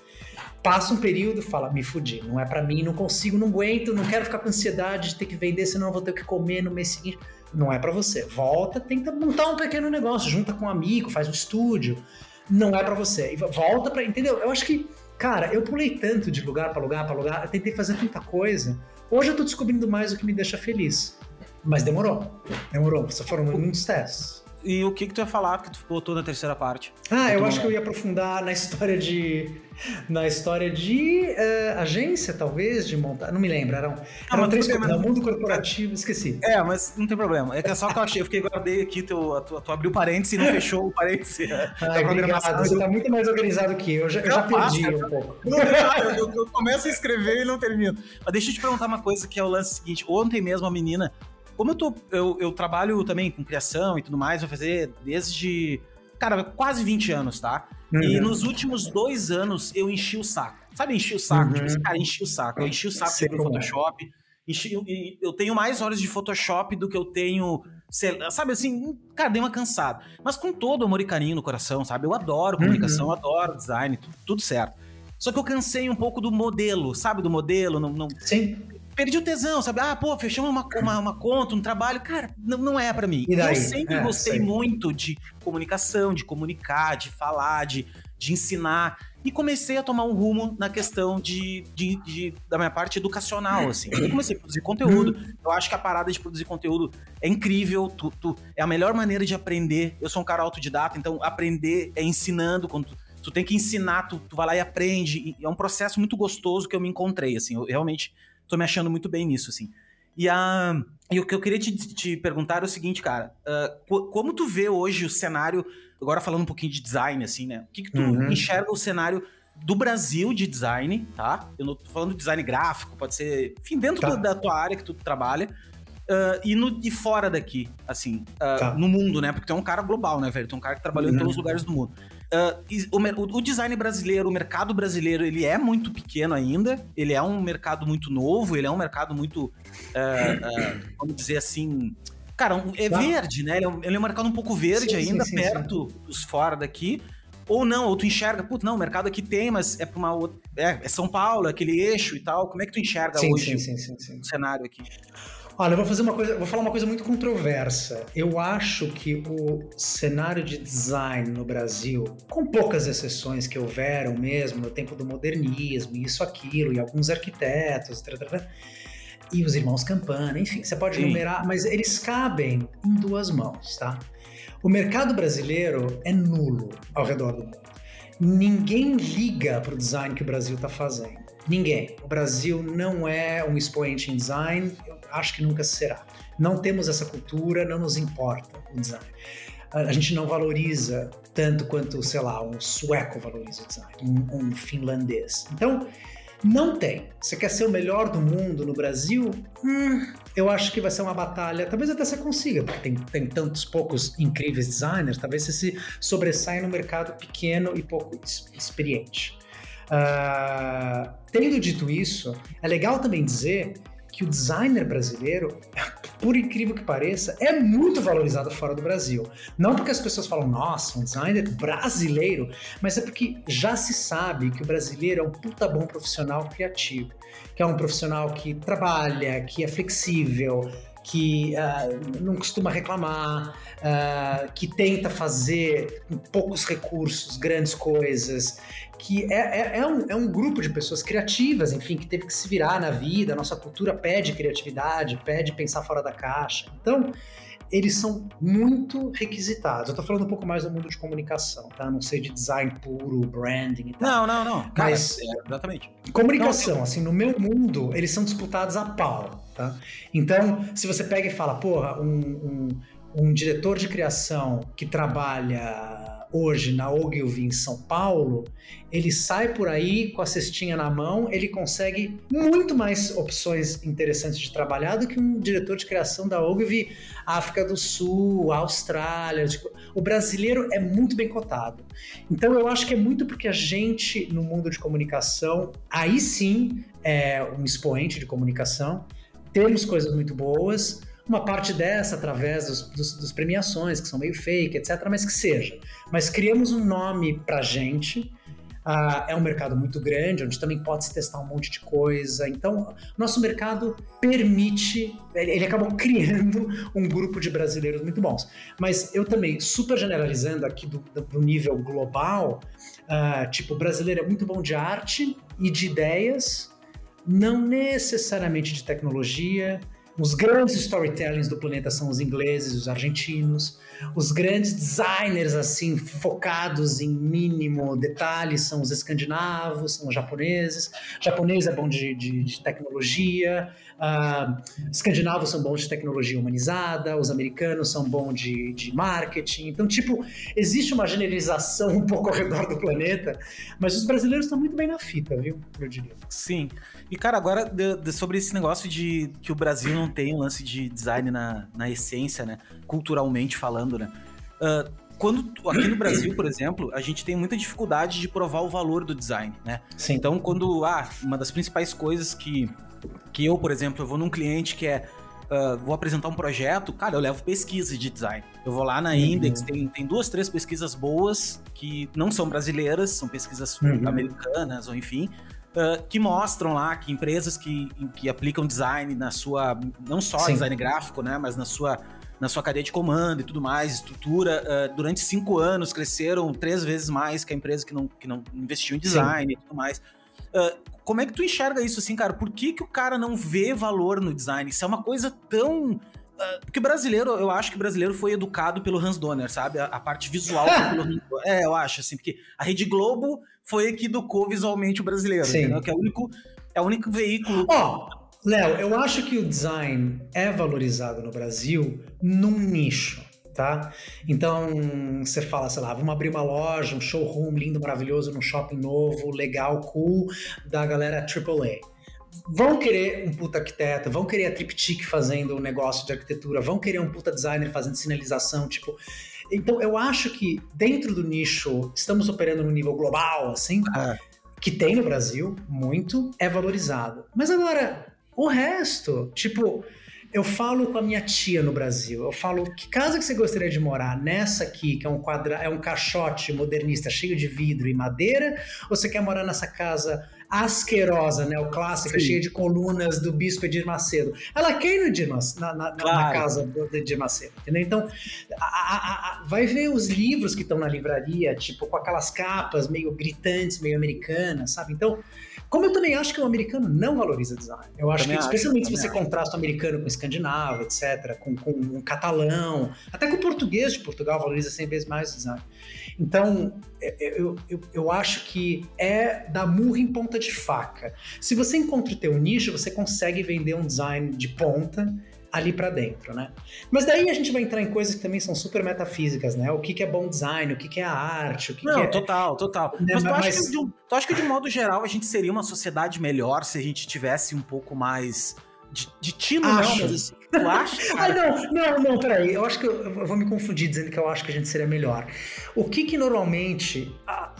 passa um período, fala, me fudi, não é para mim, não consigo, não aguento, não quero ficar com ansiedade de ter que vender, senão eu vou ter que comer no mês seguinte. Não é para você. Volta, tenta montar um pequeno negócio, junta com um amigo, faz um estúdio. Não é para você. Volta para, entendeu? Eu acho que, cara, eu pulei tanto de lugar para lugar para lugar, eu tentei fazer tanta coisa. Hoje eu tô descobrindo mais o que me deixa feliz. Mas demorou. Demorou. Só foram muitos testes. E o que que tu ia falar que tu botou na terceira parte? Ah, eu acho que eu ia aprofundar na história de na história de uh, agência, talvez, de montar. Não me lembro, eram, ah, eram três coisas. mundo corporativo, esqueci. É, mas não tem problema. É que é só que eu achei, eu fiquei, guardei aqui, tu, tu, tu abriu parênteses e não fechou o parênteses. <laughs> Ai, obrigado, você tá muito mais organizado que eu. Eu já, eu já perdi um pouco. Não, eu, eu começo a escrever e não termino. Mas deixa eu te perguntar uma coisa que é o lance seguinte. Ontem mesmo a menina como eu tô. Eu, eu trabalho também com criação e tudo mais, vou fazer desde. Cara, quase 20 anos, tá? Uhum. E nos últimos dois anos eu enchi o saco. Sabe, enchi o saco? Tipo uhum. Tipo, cara, enchi o saco. Eu enchi o saco de Photoshop. Enchi, eu tenho mais horas de Photoshop do que eu tenho. Sabe assim, cara, dei uma cansada. Mas com todo amor e carinho no coração, sabe? Eu adoro comunicação, uhum. eu adoro design, tudo, tudo certo. Só que eu cansei um pouco do modelo, sabe? Do modelo. Não, não... Sim perdi o tesão, sabe? Ah, pô, fechamos uma, uma, uma conta, um trabalho. Cara, não, não é para mim. Eu sempre é, gostei sei. muito de comunicação, de comunicar, de falar, de, de ensinar. E comecei a tomar um rumo na questão de, de, de da minha parte educacional, assim. Eu comecei a produzir conteúdo. Eu acho que a parada de produzir conteúdo é incrível. Tu, tu, é a melhor maneira de aprender. Eu sou um cara autodidata, então aprender é ensinando. Quando tu, tu tem que ensinar, tu, tu vai lá e aprende. E é um processo muito gostoso que eu me encontrei, assim. Eu realmente tô me achando muito bem nisso, assim. E, a, e o que eu queria te, te perguntar é o seguinte, cara. Uh, como tu vê hoje o cenário agora falando um pouquinho de design, assim, né? O que, que tu uhum. enxerga o cenário do Brasil de design, tá? Eu não tô falando de design gráfico, pode ser, enfim, dentro tá. da, da, tua área que tu trabalha. Uh, e, no, e fora daqui, assim, uh, tá. no mundo, né? Porque tu é um cara global, né, velho? Tu é um cara que trabalhou uhum. em todos os lugares do mundo. Uh, o, o, design brasileiro, o mercado brasileiro, ele é muito pequeno ainda, ele é um mercado muito novo, ele é um mercado muito, uh, uh, vamos dizer assim, Cara, é verde, né? Ele é, um, ele é um mercado um pouco verde sim, ainda, sim, sim, perto dos fora daqui. Ou não, ou tu enxerga, putz, não, o mercado aqui tem, mas é para uma outra. É, é, São Paulo, aquele eixo e tal. Como é que tu enxerga hoje o cenário aqui? Olha, eu vou fazer uma coisa, vou falar uma coisa muito controversa. Eu acho que o cenário de design no Brasil, com poucas exceções que houveram mesmo no tempo do modernismo, isso, aquilo, e alguns arquitetos, etc, e os irmãos Campana, enfim, você pode Sim. numerar, mas eles cabem em duas mãos, tá? O mercado brasileiro é nulo ao redor do mundo. Ninguém liga para o design que o Brasil está fazendo. Ninguém. O Brasil não é um expoente em design, eu acho que nunca será. Não temos essa cultura, não nos importa o design. A gente não valoriza tanto quanto, sei lá, um sueco valoriza o design, um, um finlandês. Então, não tem. Você quer ser o melhor do mundo no Brasil? Hum, eu acho que vai ser uma batalha. Talvez até você consiga, porque tem, tem tantos poucos incríveis designers. Talvez você se sobressaia no mercado pequeno e pouco experiente. Uh, tendo dito isso, é legal também dizer que o designer brasileiro, <laughs> por incrível que pareça, é muito valorizado fora do Brasil. Não porque as pessoas falam, nossa, um designer brasileiro, mas é porque já se sabe que o brasileiro é um puta bom profissional criativo, que é um profissional que trabalha, que é flexível, que uh, não costuma reclamar, uh, que tenta fazer com poucos recursos grandes coisas, que é, é, é, um, é um grupo de pessoas criativas, enfim, que teve que se virar na vida. A nossa cultura pede criatividade, pede pensar fora da caixa. Então, eles são muito requisitados. Eu tô falando um pouco mais do mundo de comunicação, tá? Não sei de design puro, branding e tal. Não, não, não. Mas, é, exatamente. Comunicação, não, assim, no meu mundo, eles são disputados a pau, tá? Então, se você pega e fala, porra, um, um, um diretor de criação que trabalha hoje na Ogilvy em São Paulo, ele sai por aí com a cestinha na mão, ele consegue muito mais opções interessantes de trabalhar do que um diretor de criação da Ogilvy África do Sul, Austrália. Tipo, o brasileiro é muito bem cotado. Então eu acho que é muito porque a gente no mundo de comunicação, aí sim é um expoente de comunicação, temos coisas muito boas, uma parte dessa através dos, dos, dos, premiações, que são meio fake, etc., mas que seja. Mas criamos um nome pra gente. Uh, é um mercado muito grande, onde também pode se testar um monte de coisa. Então, nosso mercado permite, ele, ele acabou <laughs> criando um grupo de brasileiros muito bons. Mas eu também, super generalizando aqui do, do nível global, uh, tipo, o brasileiro é muito bom de arte e de ideias, não necessariamente de tecnologia, os grandes storytellings do planeta são os ingleses, os argentinos. Os grandes designers, assim, focados em mínimo detalhe, são os escandinavos, são os japoneses. O japonês é bom de, de, de tecnologia. Uh, escandinavos são bons de tecnologia humanizada. Os americanos são bons de, de marketing. Então, tipo, existe uma generalização um pouco ao redor do planeta. Mas os brasileiros estão muito bem na fita, viu? Eu diria. Sim. E, cara, agora de, de, sobre esse negócio de que o Brasil não tem um lance de design na, na essência, né? Culturalmente falando, né? Uh, quando aqui no Brasil, por exemplo, a gente tem muita dificuldade de provar o valor do design, né? Sim. Então, quando ah, uma das principais coisas que que eu, por exemplo, eu vou num cliente que é Uh, vou apresentar um projeto, cara, eu levo pesquisa de design. Eu vou lá na uhum. Index, tem, tem duas, três pesquisas boas que não são brasileiras, são pesquisas uhum. americanas ou enfim, uh, que mostram lá que empresas que, que aplicam design na sua. não só Sim. design gráfico, né? Mas na sua na sua cadeia de comando e tudo mais, estrutura. Uh, durante cinco anos cresceram três vezes mais que a empresa que não, que não investiu em design Sim. e tudo mais. Uh, como é que tu enxerga isso assim, cara? Por que, que o cara não vê valor no design? Isso é uma coisa tão. Uh, porque brasileiro, eu acho que o brasileiro foi educado pelo Hans Donner, sabe? A, a parte visual. É, eu acho, assim, porque a Rede Globo foi a que educou visualmente o brasileiro, Sim. entendeu? Que é o único, é o único veículo. Ó, oh, Léo, eu acho que o design é valorizado no Brasil num nicho, tá? Então, você fala, sei lá, vamos abrir uma loja, um showroom lindo, maravilhoso, num shopping novo, legal, cool, da galera AAA. Vão querer um puta arquiteto, vão querer a Triptych fazendo um negócio de arquitetura, vão querer um puta designer fazendo sinalização, tipo... Então, eu acho que dentro do nicho, estamos operando no nível global, assim, é. que tem no Brasil, muito, é valorizado. Mas agora, o resto, tipo, eu falo com a minha tia no Brasil. Eu falo que casa que você gostaria de morar? Nessa aqui, que é um quadra, é um caixote modernista cheio de vidro e madeira, ou você quer morar nessa casa asquerosa, né, o clássico, cheia de colunas do Bispo Edir Macedo? Ela quer ir no Edir Macedo, na, na, claro. na, casa do Edir Macedo, entendeu? Então, a, a, a, vai ver os livros que estão na livraria, tipo, com aquelas capas meio gritantes, meio americanas, sabe? Então, como eu também acho que o americano não valoriza design. Eu acho também que, especialmente acho, se você acho. contrasta o americano com o escandinavo, etc., com, com um catalão, até com o português de Portugal valoriza 100 vezes mais o design. Então, é, é, eu, eu, eu acho que é dar murro em ponta de faca. Se você encontra o teu nicho, você consegue vender um design de ponta ali para dentro, né? Mas daí a gente vai entrar em coisas que também são super metafísicas, né? O que, que é bom design, o que, que é a arte, o que, Não, que é... total, total. Né? Mas, tu, Mas... Acha que de, tu acha que de modo geral a gente seria uma sociedade melhor se a gente tivesse um pouco mais de, de tino, acho. não, mas assim, tu acha? <laughs> ah, não, não, não, peraí. Eu acho que eu, eu, vou me confundir dizendo que eu acho que a gente seria melhor. O que que normalmente a,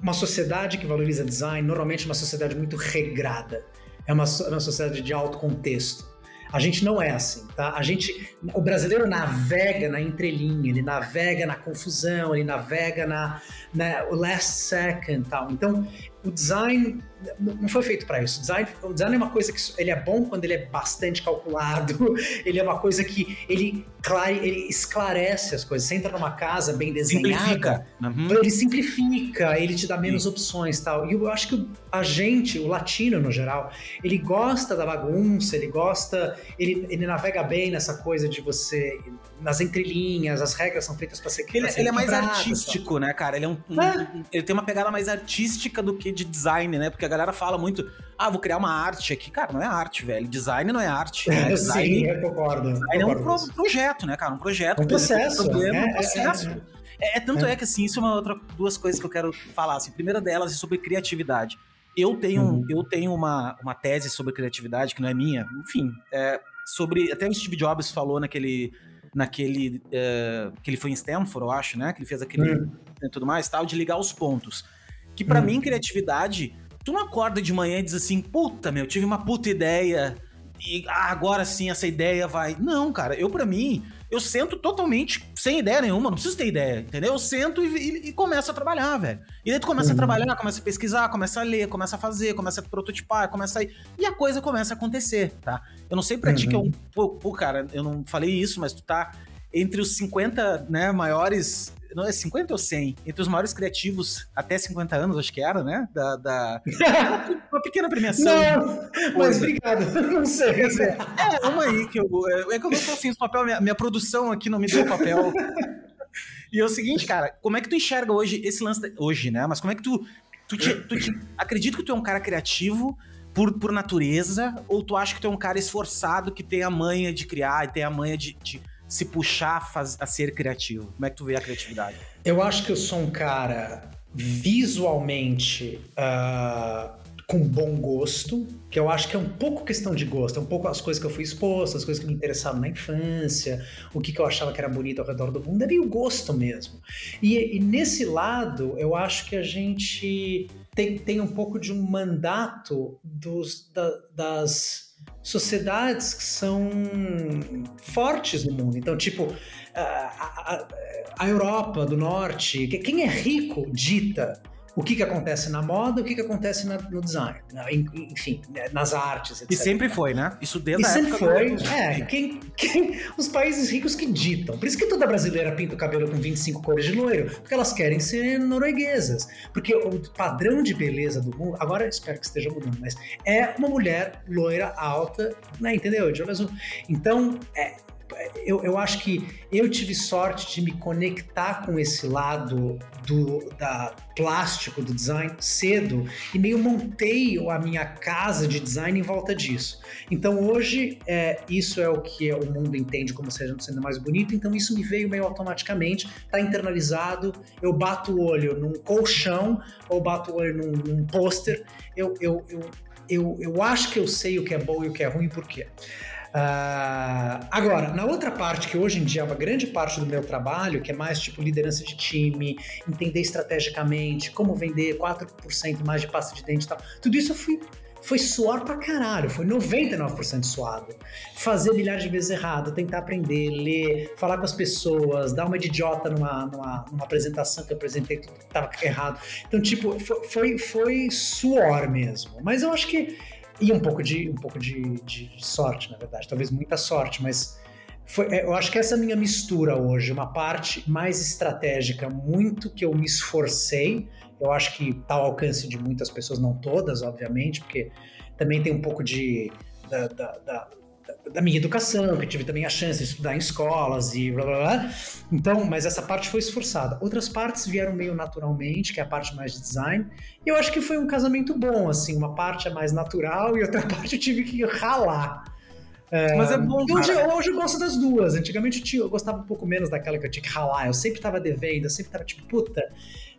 uma sociedade que valoriza design, normalmente é uma sociedade muito regrada. É uma, uma sociedade de alto contexto. A gente não é assim, tá? A gente, o brasileiro navega na entrelinha, ele navega na confusão, ele navega na, na last second, tal. Então, o design não foi feito para isso. O design, o design é uma coisa que ele é bom quando ele é bastante calculado. <laughs> Ele é uma coisa que ele, clare, ele esclarece as coisas. Você entra numa casa bem desenhada, uhum. ele simplifica, ele te dá menos Sim. opções, tal. E eu acho que a gente, o latino no geral, ele gosta da bagunça, ele gosta, ele, ele navega bem nessa coisa de você nas entrelinhas, as regras são feitas para ser Ele, ele é mais artístico, né, cara? Ele é um, um, é. ele tem uma pegada mais artística do que de design, né? Porque a galera fala muito, ah, vou criar uma arte aqui. Cara, não é arte, velho. Design não é arte. Né? <laughs> Design, Sim, eu concordo. Design é um pro, projeto, né, cara? Um projeto. Um processo. Um problema, é, um processo. É, é, é tanto é. que, assim, isso é uma outra, duas coisas que eu quero falar. Assim, a primeira delas é sobre criatividade. Eu tenho, uhum. eu tenho uma, uma tese sobre criatividade, que não é minha, enfim, é sobre. Até o Steve Jobs falou naquele. Naquele. Uh, que ele foi em Stanford, eu acho, né? Que ele fez aquele. E tudo mais, tal, de ligar os pontos. Que para uhum. mim, criatividade Tu não acorda de manhã e diz assim, puta, meu, tive uma puta ideia e ah, agora sim essa ideia vai. Não, cara, eu para mim, eu sento totalmente sem ideia nenhuma, não preciso ter ideia, entendeu? Eu sento e, e, e começo a trabalhar, velho. E daí tu começa uhum. a trabalhar, começa a pesquisar, começa a ler, começa a fazer, começa a prototipar, começa a ir. E a coisa começa a acontecer, tá? Eu não sei pra uhum. ti que é um. Pô, pô, cara, eu não falei isso, mas tu tá entre os 50 né, maiores não é 50 ou 100? Entre os maiores criativos até 50 anos, acho que era, né? Da, da... <laughs> uma pequena premiação. Não, mas obrigado. <laughs> Não sei. É, uma aí que eu. É, é que eu não tô assim, papel, minha, minha produção aqui não me deu papel. E é o seguinte, cara, como é que tu enxerga hoje esse lance. Da... Hoje, né? Mas como é que tu. Tu, te, tu te... Acredito que tu é um cara criativo por, por natureza, ou tu acha que tu é um cara esforçado que tem a manha de criar e tem a manha de, de se puxar a, faz, a ser criativo? Como é que tu vê a criatividade? Eu acho que eu sou um cara visualmente uh, com bom gosto, que eu acho que é um pouco questão de gosto, é um pouco as coisas que eu fui exposto, as coisas que me interessavam na infância, o que, que eu achava que era bonito ao redor do mundo, é meio gosto mesmo. E, e nesse lado, eu acho que a gente tem, tem um pouco de um mandato dos, da, das sociedades que são fortes no mundo. Então, tipo, a, a, a Europa do Norte, quem é rico dita o que, que acontece na moda, o que, que acontece na, no design, enfim, né, nas artes, etc. E sempre foi, né? Isso desde e a sempre foi. Do... É, quem, quem, os países ricos que ditam. Por isso que toda brasileira pinta o cabelo com 25 cores de loiro, porque elas querem ser norueguesas. Porque o padrão de beleza do mundo, agora espero que esteja mudando, mas é uma mulher loira, alta, né? Entendeu? De olho azul. Então, é, eu, eu acho que eu tive sorte de me conectar com esse lado do da plástico do design cedo e meio montei a minha casa de design em volta disso. Então hoje é, isso é o que o mundo entende como sendo, mais bonito, então isso me veio meio automaticamente, tá internalizado, eu bato o olho num colchão ou bato o olho num, num pôster, eu, eu, eu, eu, eu acho que eu sei o que é bom e o que é ruim, por quê? Uh, agora, na outra parte, que hoje em dia é uma grande parte do meu trabalho, que é mais tipo liderança de time, entender estrategicamente, como vender 4% mais de pasta de dente e tal, tudo isso eu fui foi suor pra caralho, foi 99% suado. Fazer milhares de vezes errado, tentar aprender, ler, falar com as pessoas, dar uma de idiota numa, numa, numa apresentação que eu apresentei, tudo tava errado. Então, tipo, foi, foi suor mesmo. Mas eu acho que e um pouco de, um pouco de, de, sorte, na verdade, talvez muita sorte, mas foi, é, eu acho que essa minha mistura hoje, uma parte mais estratégica, muito que eu me esforcei, eu acho que está ao alcance de muitas pessoas, não todas, obviamente, porque também tem um pouco de da, da, da, da minha educação, que eu tive também a chance de estudar em escolas e blá blá blá. Então, mas essa parte foi esforçada. Outras partes vieram meio naturalmente, que é a parte mais de design. E eu acho que foi um casamento bom, assim. Uma parte é mais natural e outra <laughs> parte eu tive que ralar. É, Mas é bom. Hoje, hoje eu gosto das duas. Antigamente eu, eu, gostava um pouco menos daquela que eu tinha que ralar. Eu sempre tava devendo, eu sempre tava tipo, puta,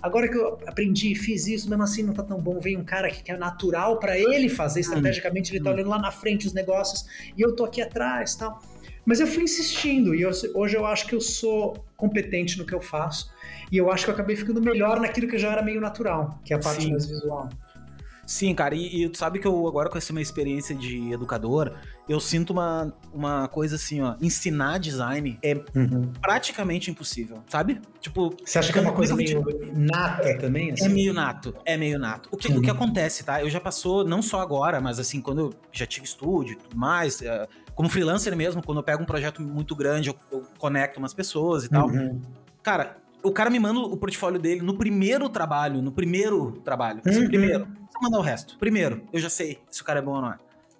agora que eu aprendi e fiz isso, mesmo assim não tá tão bom. Vem um cara que é natural para ele fazer estrategicamente, ele tá olhando lá na frente os negócios e eu tô aqui atrás tal. Mas eu fui insistindo e eu, hoje eu acho que eu sou competente no que eu faço e eu acho que eu acabei ficando melhor naquilo que já era meio natural, que é a parte Sim. mais visual. Sim, cara, e, e tu sabe que eu agora com essa minha experiência de educador, eu sinto uma, uma coisa assim, ó, ensinar design é uhum. praticamente impossível, sabe? Tipo, você acha que é uma coisa meio nata também? Assim? É meio nato, é meio nato. O que, uhum. o que uhum. acontece, tá? Eu já passou, não só agora, mas assim, quando eu já tive estúdio e tudo mais, é, como freelancer mesmo, quando eu pego um projeto muito grande, eu, eu conecto umas pessoas e tal. Uhum. Cara, o cara me manda o portfólio dele no primeiro trabalho, no primeiro trabalho. Assim, uhum. primeiro. Só mandar o resto. Primeiro, eu já sei se o cara é bom ou não é.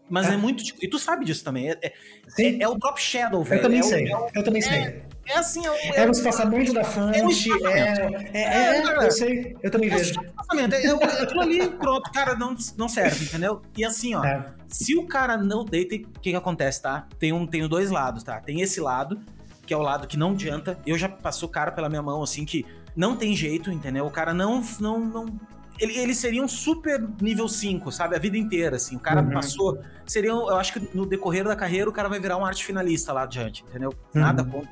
Mas é, é muito. Tipo, e tu sabe disso também. É, é, é o drop shadow, velho. Eu também é sei. O, eu também sei. É, é assim, é, é, o espaçamento da fonte. É, é, eu sei, eu também vejo. É, aquilo ali, pronto, cara, não, não serve, entendeu? E assim, ó, se o cara não deita, o que, que acontece, tá? Tem, um, tem dois lados, tá? Tem esse lado, que é o lado que não adianta. Eu já passou cara pela minha mão, assim, que não tem jeito, entendeu? O cara não. não, não ele, ele seria um super nível 5, sabe? A vida inteira, assim. O cara uhum. passou. Seria, eu acho que no decorrer da carreira o cara vai virar um arte finalista lá adiante, entendeu? Uhum. Nada contra.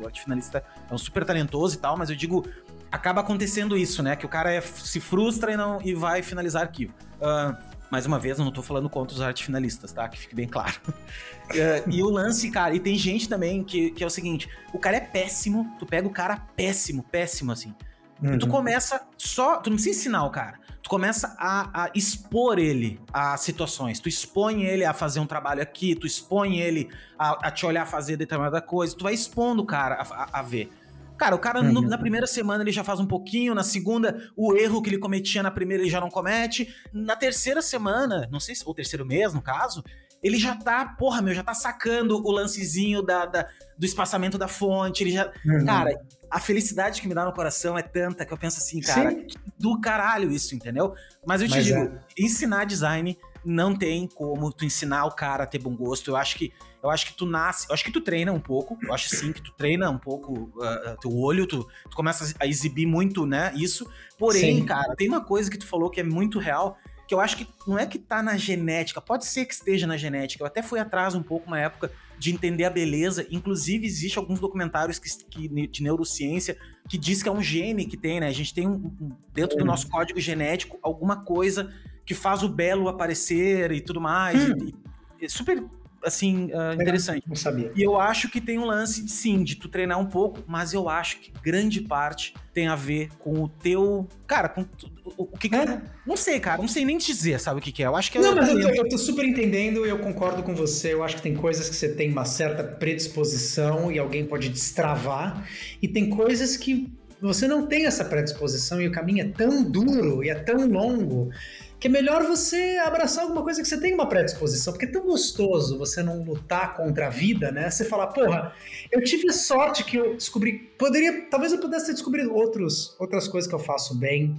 O arte finalista é um super talentoso e tal, mas eu digo. Acaba acontecendo isso, né? Que o cara é, se frustra e, não, e vai finalizar arquivo. Uh, mais uma vez, eu não tô falando contra os arte finalistas, tá? Que fique bem claro. uh, <laughs> e o lance, cara, e tem gente também que, que é o seguinte: o cara é péssimo, tu pega o cara péssimo, péssimo, assim. Uhum. E tu uhum. começa só. Tu não precisa ensinar o cara. Tu começa a, a, expor ele a situações. Tu expõe ele a fazer um trabalho aqui, tu expõe ele a, a te olhar fazer determinada coisa. Tu vai expondo o cara a, a ver. Cara, o cara uhum. no, na primeira semana ele já faz um pouquinho, na segunda o erro que ele cometia na primeira ele já não comete, na terceira semana, não sei se ou terceiro mês no caso, ele já tá, porra, meu, já tá sacando o lancezinho da, da do espaçamento da fonte, ele já, uhum. cara, a felicidade que me dá no coração é tanta que eu penso assim, cara, do caralho isso, entendeu? Mas eu te Mas digo, é. ensinar design não tem como tu ensinar o cara a ter bom gosto. Eu acho que eu acho que tu nasce, eu acho que tu treina um pouco, eu acho sim que tu treina um pouco uh, teu olho, tu, tu começa a exibir muito, né, isso. Porém, sim. cara, tem uma coisa que tu falou que é muito real, que eu acho que não é que tá na genética, pode ser que esteja na genética. Eu até fui atrás um pouco uma época de entender a beleza. Inclusive, existe alguns documentários que, que, de neurociência que diz que é um gene que tem, né? A gente tem um, um dentro do nosso código genético alguma coisa que faz o belo aparecer e tudo mais. Hum. E, e, super assim, uh, interessante. Não sabia. E eu acho que tem um lance, sim, de tu treinar um pouco, mas eu acho que grande parte tem a ver com o teu. Cara, com o, o que, que é? Não sei, cara, não sei nem dizer, sabe o que, que é. Eu acho que é Não, mas eu tô, eu tô, super entendendo e eu concordo com você. Eu acho que tem coisas que você tem uma certa predisposição e alguém pode destravar, e tem coisas que você não tem essa predisposição e o caminho é tão duro e é tão longo que é melhor você abraçar alguma coisa que você tem uma predisposição, porque é tão gostoso você não lutar contra a vida, né? Você falar, porra, eu tive a sorte que eu descobri, poderia, talvez eu pudesse ter descobrido outros, outras coisas que eu faço bem,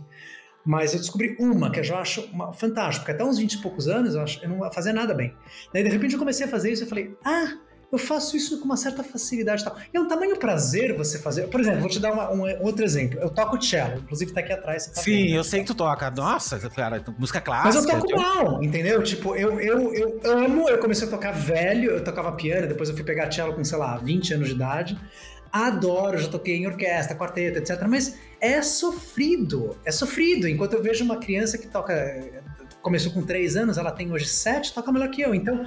mas eu descobri uma que eu já acho uma, fantástico, porque até uns 20 e poucos anos eu, acho, eu não fazia nada bem. Daí de repente eu comecei a fazer isso e falei, ah, eu faço isso com uma certa facilidade e tal. E é um tamanho prazer você fazer. Por exemplo, vou te dar uma, um outro exemplo. Eu toco cello, inclusive tá aqui atrás. Tá Sim, vendo. eu sei que tu toca. Nossa, cara, música clássica. Mas eu toco mal, entendeu? Tipo, eu, eu, eu amo, eu comecei a tocar velho, eu tocava piano, depois eu fui pegar cello com, sei lá, 20 anos de idade. Adoro, já toquei em orquestra, quarteto, etc. Mas é sofrido, é sofrido. Enquanto eu vejo uma criança que toca começou com três anos, ela tem hoje sete, toca melhor que eu. Então,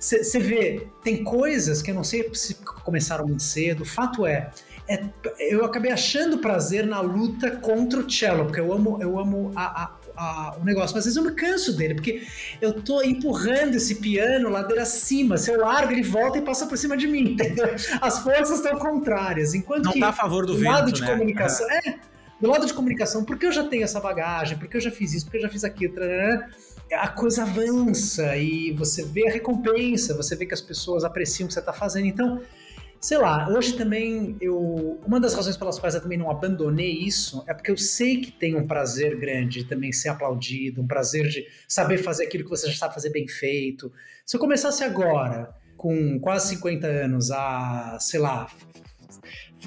você vê, tem coisas que eu não sei se começaram muito cedo. O fato é, é, eu acabei achando prazer na luta contra o cello, porque eu amo, eu amo a, a, a, o negócio, mas às vezes eu me canso dele, porque eu tô empurrando esse piano ladeira acima. Se eu largo, ele volta e passa por cima de mim, <laughs> entendeu? As forças estão contrárias. Enquanto não que tá a favor do, do vento, lado de né? comunicação. <laughs> É, do lado de comunicação, porque eu já tenho essa bagagem, porque eu já fiz isso, porque eu já fiz aquilo, a coisa avança e você vê a recompensa, você vê que as pessoas apreciam o que você está fazendo. Então, sei lá, hoje também eu. Uma das razões pelas quais eu também não abandonei isso é porque eu sei que tem um prazer grande de também ser aplaudido, um prazer de saber fazer aquilo que você já sabe fazer bem feito. Se eu começasse agora, com quase 50 anos, a, sei lá,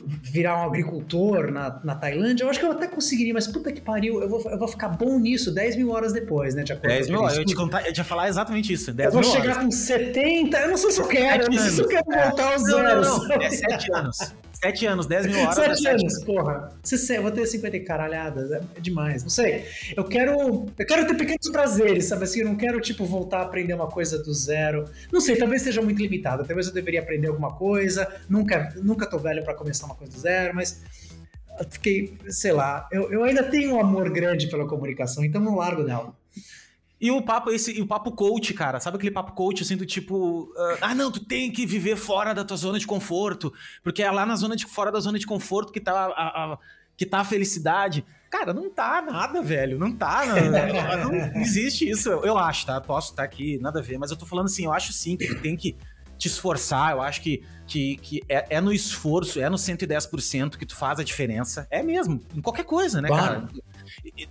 virar um agricultor na, na Tailândia, eu acho que eu até conseguiria, mas puta que pariu, eu vou, eu vou ficar bom nisso 10 mil horas depois, né? De 10 mil horas, eu, te contar, eu ia falar exatamente isso. 10 eu vou chegar horas. com 70, eu não sei se eu quero, eu não sei se eu quero voltar aos zeros. Não, não, é 7 anos. 7 anos, 10 mil horas. 7 é anos, porra. Eu vou ter 50 caralhadas, é demais. Não sei. Eu quero. Eu quero ter pequenos prazeres, sabe assim? Eu não quero, tipo, voltar a aprender uma coisa do zero. Não sei, talvez seja muito limitado. Talvez eu deveria aprender alguma coisa. Nunca, nunca tô velho para começar uma coisa do zero, mas fiquei, sei lá, eu, eu ainda tenho um amor grande pela comunicação, então não largo dela. E o papo esse, e o papo coach, cara, sabe aquele papo coach assim do tipo, uh, ah não, tu tem que viver fora da tua zona de conforto, porque é lá na zona de fora da zona de conforto que tá a, a que tá a felicidade. Cara, não tá nada, velho. Não tá. Não, não existe isso. Eu, eu, acho, tá? Posso estar tá aqui, nada a ver. Mas eu tô falando assim, eu acho sim que tu tem que te esforçar. Eu acho que, que, que é, é no esforço, é no 110% que tu faz a diferença. É mesmo. Em qualquer coisa, né, claro. cara?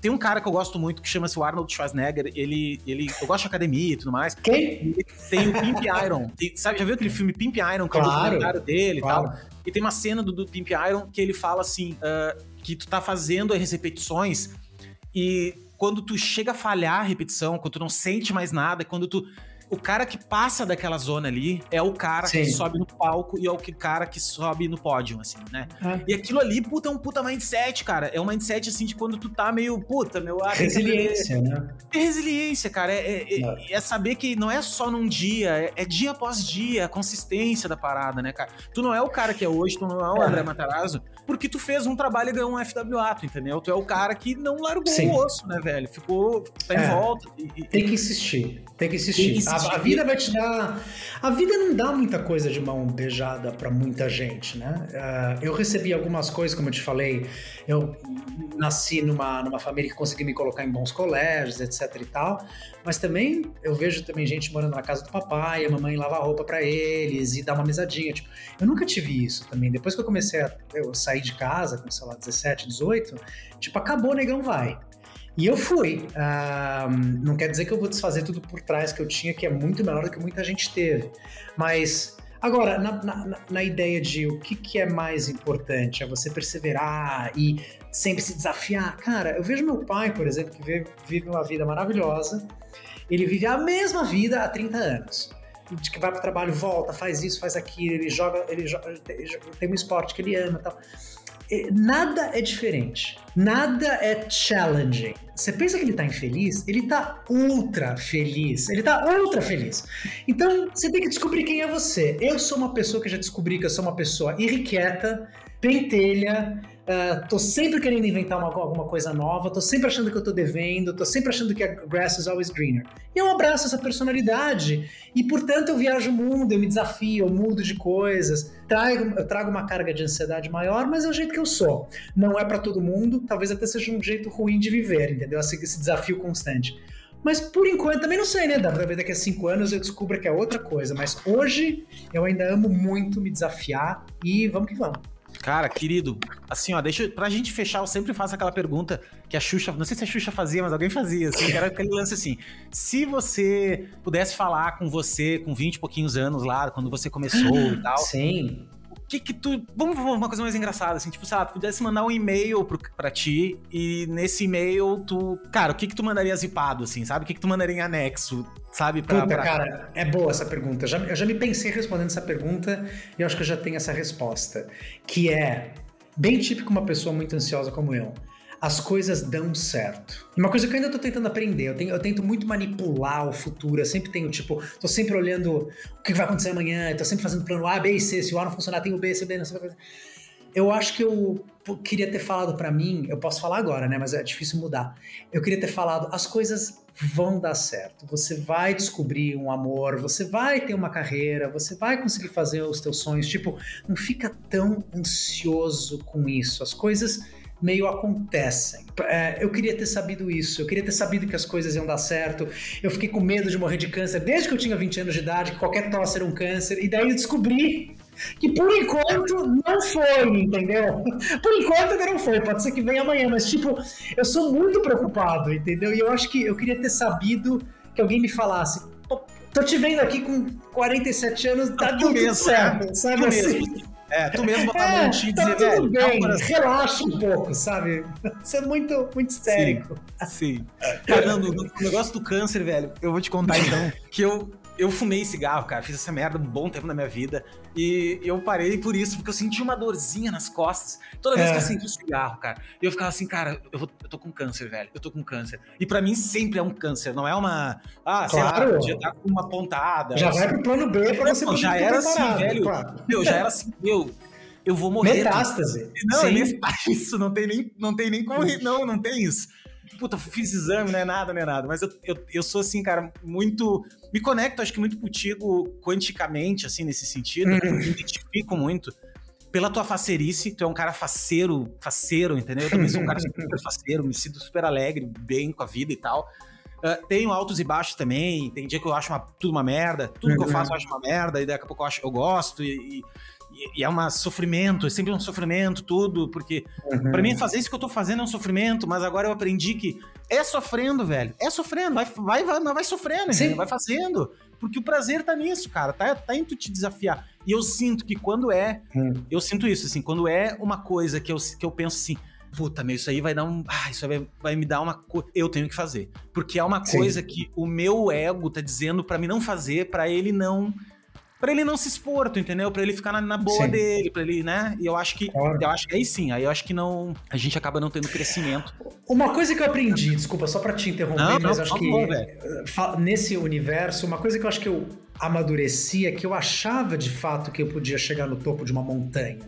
Tem um cara que eu gosto muito que chama-se o Arnold Schwarzenegger. Ele, ele, eu gosto de academia e tudo mais. Quem? Tem o Pimp Iron. Tem, sabe, já viu aquele filme Pimp Iron, que claro, é o documentário dele claro. e tal? E tem uma cena do, do Pimp Iron que ele fala assim: uh, que tu tá fazendo as repetições e quando tu chega a falhar a repetição, quando tu não sente mais nada, quando tu o cara que passa daquela zona ali é o cara Sim. que sobe no palco e é o que, cara que sobe no pódio, assim, né? É. E aquilo ali, puta, é um puta mindset, cara. É um mindset, assim, de quando tu tá meio, puta, meu... Ah, resiliência, é, né? É resiliência, cara. É, é, é, é, saber que não é só num dia, é, é, dia após dia, a consistência da parada, né, cara? Tu não é o cara que é hoje, tu não é o André Matarazzo, porque tu fez um trabalho e ganhou um FWA, tu entendeu? Tu é o cara que não largou Sim. o osso, né, velho? Ficou, tá em volta. E, Tem que insistir, tem que insistir. Tem que insistir a, a, vida vai te dar. A vida não dá muita coisa de mão beijada para muita gente, né? Uh, eu recebi algumas coisas, como eu te falei. Eu nasci numa, numa família que conseguiu me colocar em bons colégios, etc e tal. Mas também eu vejo também gente morando na casa do papai, a mamãe lava roupa para eles e dá uma mesadinha. Tipo, eu nunca tive isso também. Depois que eu comecei a eu sair de casa, com sei lá, 17, 18, tipo, acabou, negão, vai. E eu fui. Uh, não quer dizer que eu vou desfazer tudo por trás que eu tinha, que é muito melhor do que muita gente teve. Mas, agora, na, na, na ideia de o que, que é mais importante, é você perseverar e sempre se desafiar. Cara, eu vejo meu pai, por exemplo, que vive, vive uma vida maravilhosa. Ele vive a mesma vida há 30 anos. de que vai pro trabalho, volta, faz isso, faz aquilo, ele joga, ele, joga, tem um esporte que ele ama e tal. Nada é diferente. Nada é challenging. Você pensa que ele tá infeliz? Ele tá ultra feliz. Ele tá ultra feliz. Então, você tem que descobrir quem é você. Eu sou uma pessoa que já descobri que eu sou uma pessoa irrequieta, pentelha, Uh, tô sempre querendo inventar uma, alguma coisa nova, tô sempre achando que eu tô devendo, tô sempre achando que a grass is always greener. E eu abraço essa personalidade e, portanto, eu viajo o mundo, eu me desafio, eu mudo de coisas, trago, eu trago uma carga de ansiedade maior, mas é o jeito que eu sou. Não é para todo mundo, talvez até seja um jeito ruim de viver, entendeu? Esse, esse desafio constante. Mas por enquanto também não sei, né? Talvez daqui a cinco anos eu descubra que é outra coisa. Mas hoje eu ainda amo muito me desafiar e vamos que vamos. Cara, querido, assim, ó, deixa. Pra gente fechar, eu sempre faço aquela pergunta que a Xuxa. Não sei se a Xuxa fazia, mas alguém fazia, assim, que era aquele lance assim. Se você pudesse falar com você com 20 e pouquinhos anos lá, quando você começou e tal. Sim que que tu. Vamos uma coisa mais engraçada, assim, tipo, sei lá, tu pudesse mandar um e-mail pra ti e nesse e-mail tu. Cara, o que que tu mandaria zipado, assim, sabe? O que que tu mandaria em anexo, sabe? Pra, Puta, pra... cara, é boa essa pergunta. Eu já, eu já me pensei respondendo essa pergunta e eu acho que eu já tenho essa resposta. Que é bem típico uma pessoa muito ansiosa como eu as coisas dão certo. Uma coisa que eu ainda tô tentando aprender, eu, tenho, eu tento muito manipular o futuro, eu sempre tenho, tipo, tô sempre olhando o que vai acontecer amanhã, tô sempre fazendo plano A, B e C, se o A não funcionar, tem o B, C, B, não sei o que. Eu acho que eu queria ter falado para mim, eu posso falar agora, né, mas é difícil mudar. Eu queria ter falado, as coisas vão dar certo. Você vai descobrir um amor, você vai ter uma carreira, você vai conseguir fazer os teus sonhos. Tipo, não fica tão ansioso com isso. As coisas meio acontecem. É, eu queria ter sabido isso, eu queria ter sabido que as coisas iam dar certo. Eu fiquei com medo de morrer de câncer desde que eu tinha 20 anos de idade, que qualquer tosse era um câncer, e daí eu descobri que por enquanto não foi, entendeu? Por enquanto ainda não foi, pode ser que venha amanhã, mas tipo, eu sou muito preocupado, entendeu? E eu acho que eu queria ter sabido que alguém me falasse, tô te vendo aqui com 47 anos, tá tudo mesmo, certo, né? sabe assim? Mesmo. É, tu mesmo botar é, a mão tá dizer, tudo bem, relaxa um pouco, sabe? Você é muito, muito histérico. Sim. sim. Fernando, no negócio do câncer, velho, eu vou te contar então que eu, eu fumei cigarro, cara. Fiz essa merda um bom tempo na minha vida. E eu parei por isso, porque eu senti uma dorzinha nas costas. Toda vez é. que eu senti o cigarro, cara. E eu ficava assim, cara, eu, vou, eu tô com câncer, velho. Eu tô com câncer. E para mim sempre é um câncer, não é uma. Ah, sei claro. lá, podia estar com uma pontada. Já vai pro plano B pra você não, Já era assim, velho. Claro. Meu, já era assim, meu. Eu vou morrer. Metástase. Não, Sim. nem <laughs> isso, não tem nem, não tem nem como. Não, não tem isso puta, fiz exame, não é nada, não é nada. Mas eu, eu, eu sou, assim, cara, muito. Me conecto, acho que muito contigo quanticamente, assim, nesse sentido. Uhum. Me identifico muito. Pela tua facerice, tu é um cara faceiro, faceiro, entendeu? Eu também sou um cara super faceiro, me sinto super alegre, bem com a vida e tal. Uh, tenho altos e baixos também. Tem dia que eu acho uma, tudo uma merda. Tudo uhum. que eu uhum. faço eu acho uma merda. E daqui a pouco eu, acho, eu gosto. E, e, e, é um sofrimento, é sempre um sofrimento, tudo, porque uhum. para mim fazer isso que eu tô fazendo é um sofrimento, mas agora eu aprendi que é sofrendo, velho. É sofrendo, vai, vai, vai, vai sofrendo, vai fazendo. Porque o prazer tá nisso, cara, tá, tá em tu te desafiar. E eu sinto que quando é, uhum. eu sinto isso, assim, quando é uma coisa que eu, que eu penso assim, puta, meu, isso aí vai dar um. Ah, isso aí vai, vai me dar uma coisa. Eu tenho que fazer. Porque é uma Sim. coisa que o meu ego tá dizendo para mim não fazer, para ele não para ele não se expor, tu entendeu? Para ele ficar na, na boa sim. dele, para ele, né? E eu acho que claro. eu acho que aí sim, aí eu acho que não, a gente acaba não tendo crescimento. Uma coisa que eu aprendi, desculpa só para te interromper, não, mas não, acho que bom, nesse universo, uma coisa que eu acho que eu amadureci é que eu achava de fato que eu podia chegar no topo de uma montanha.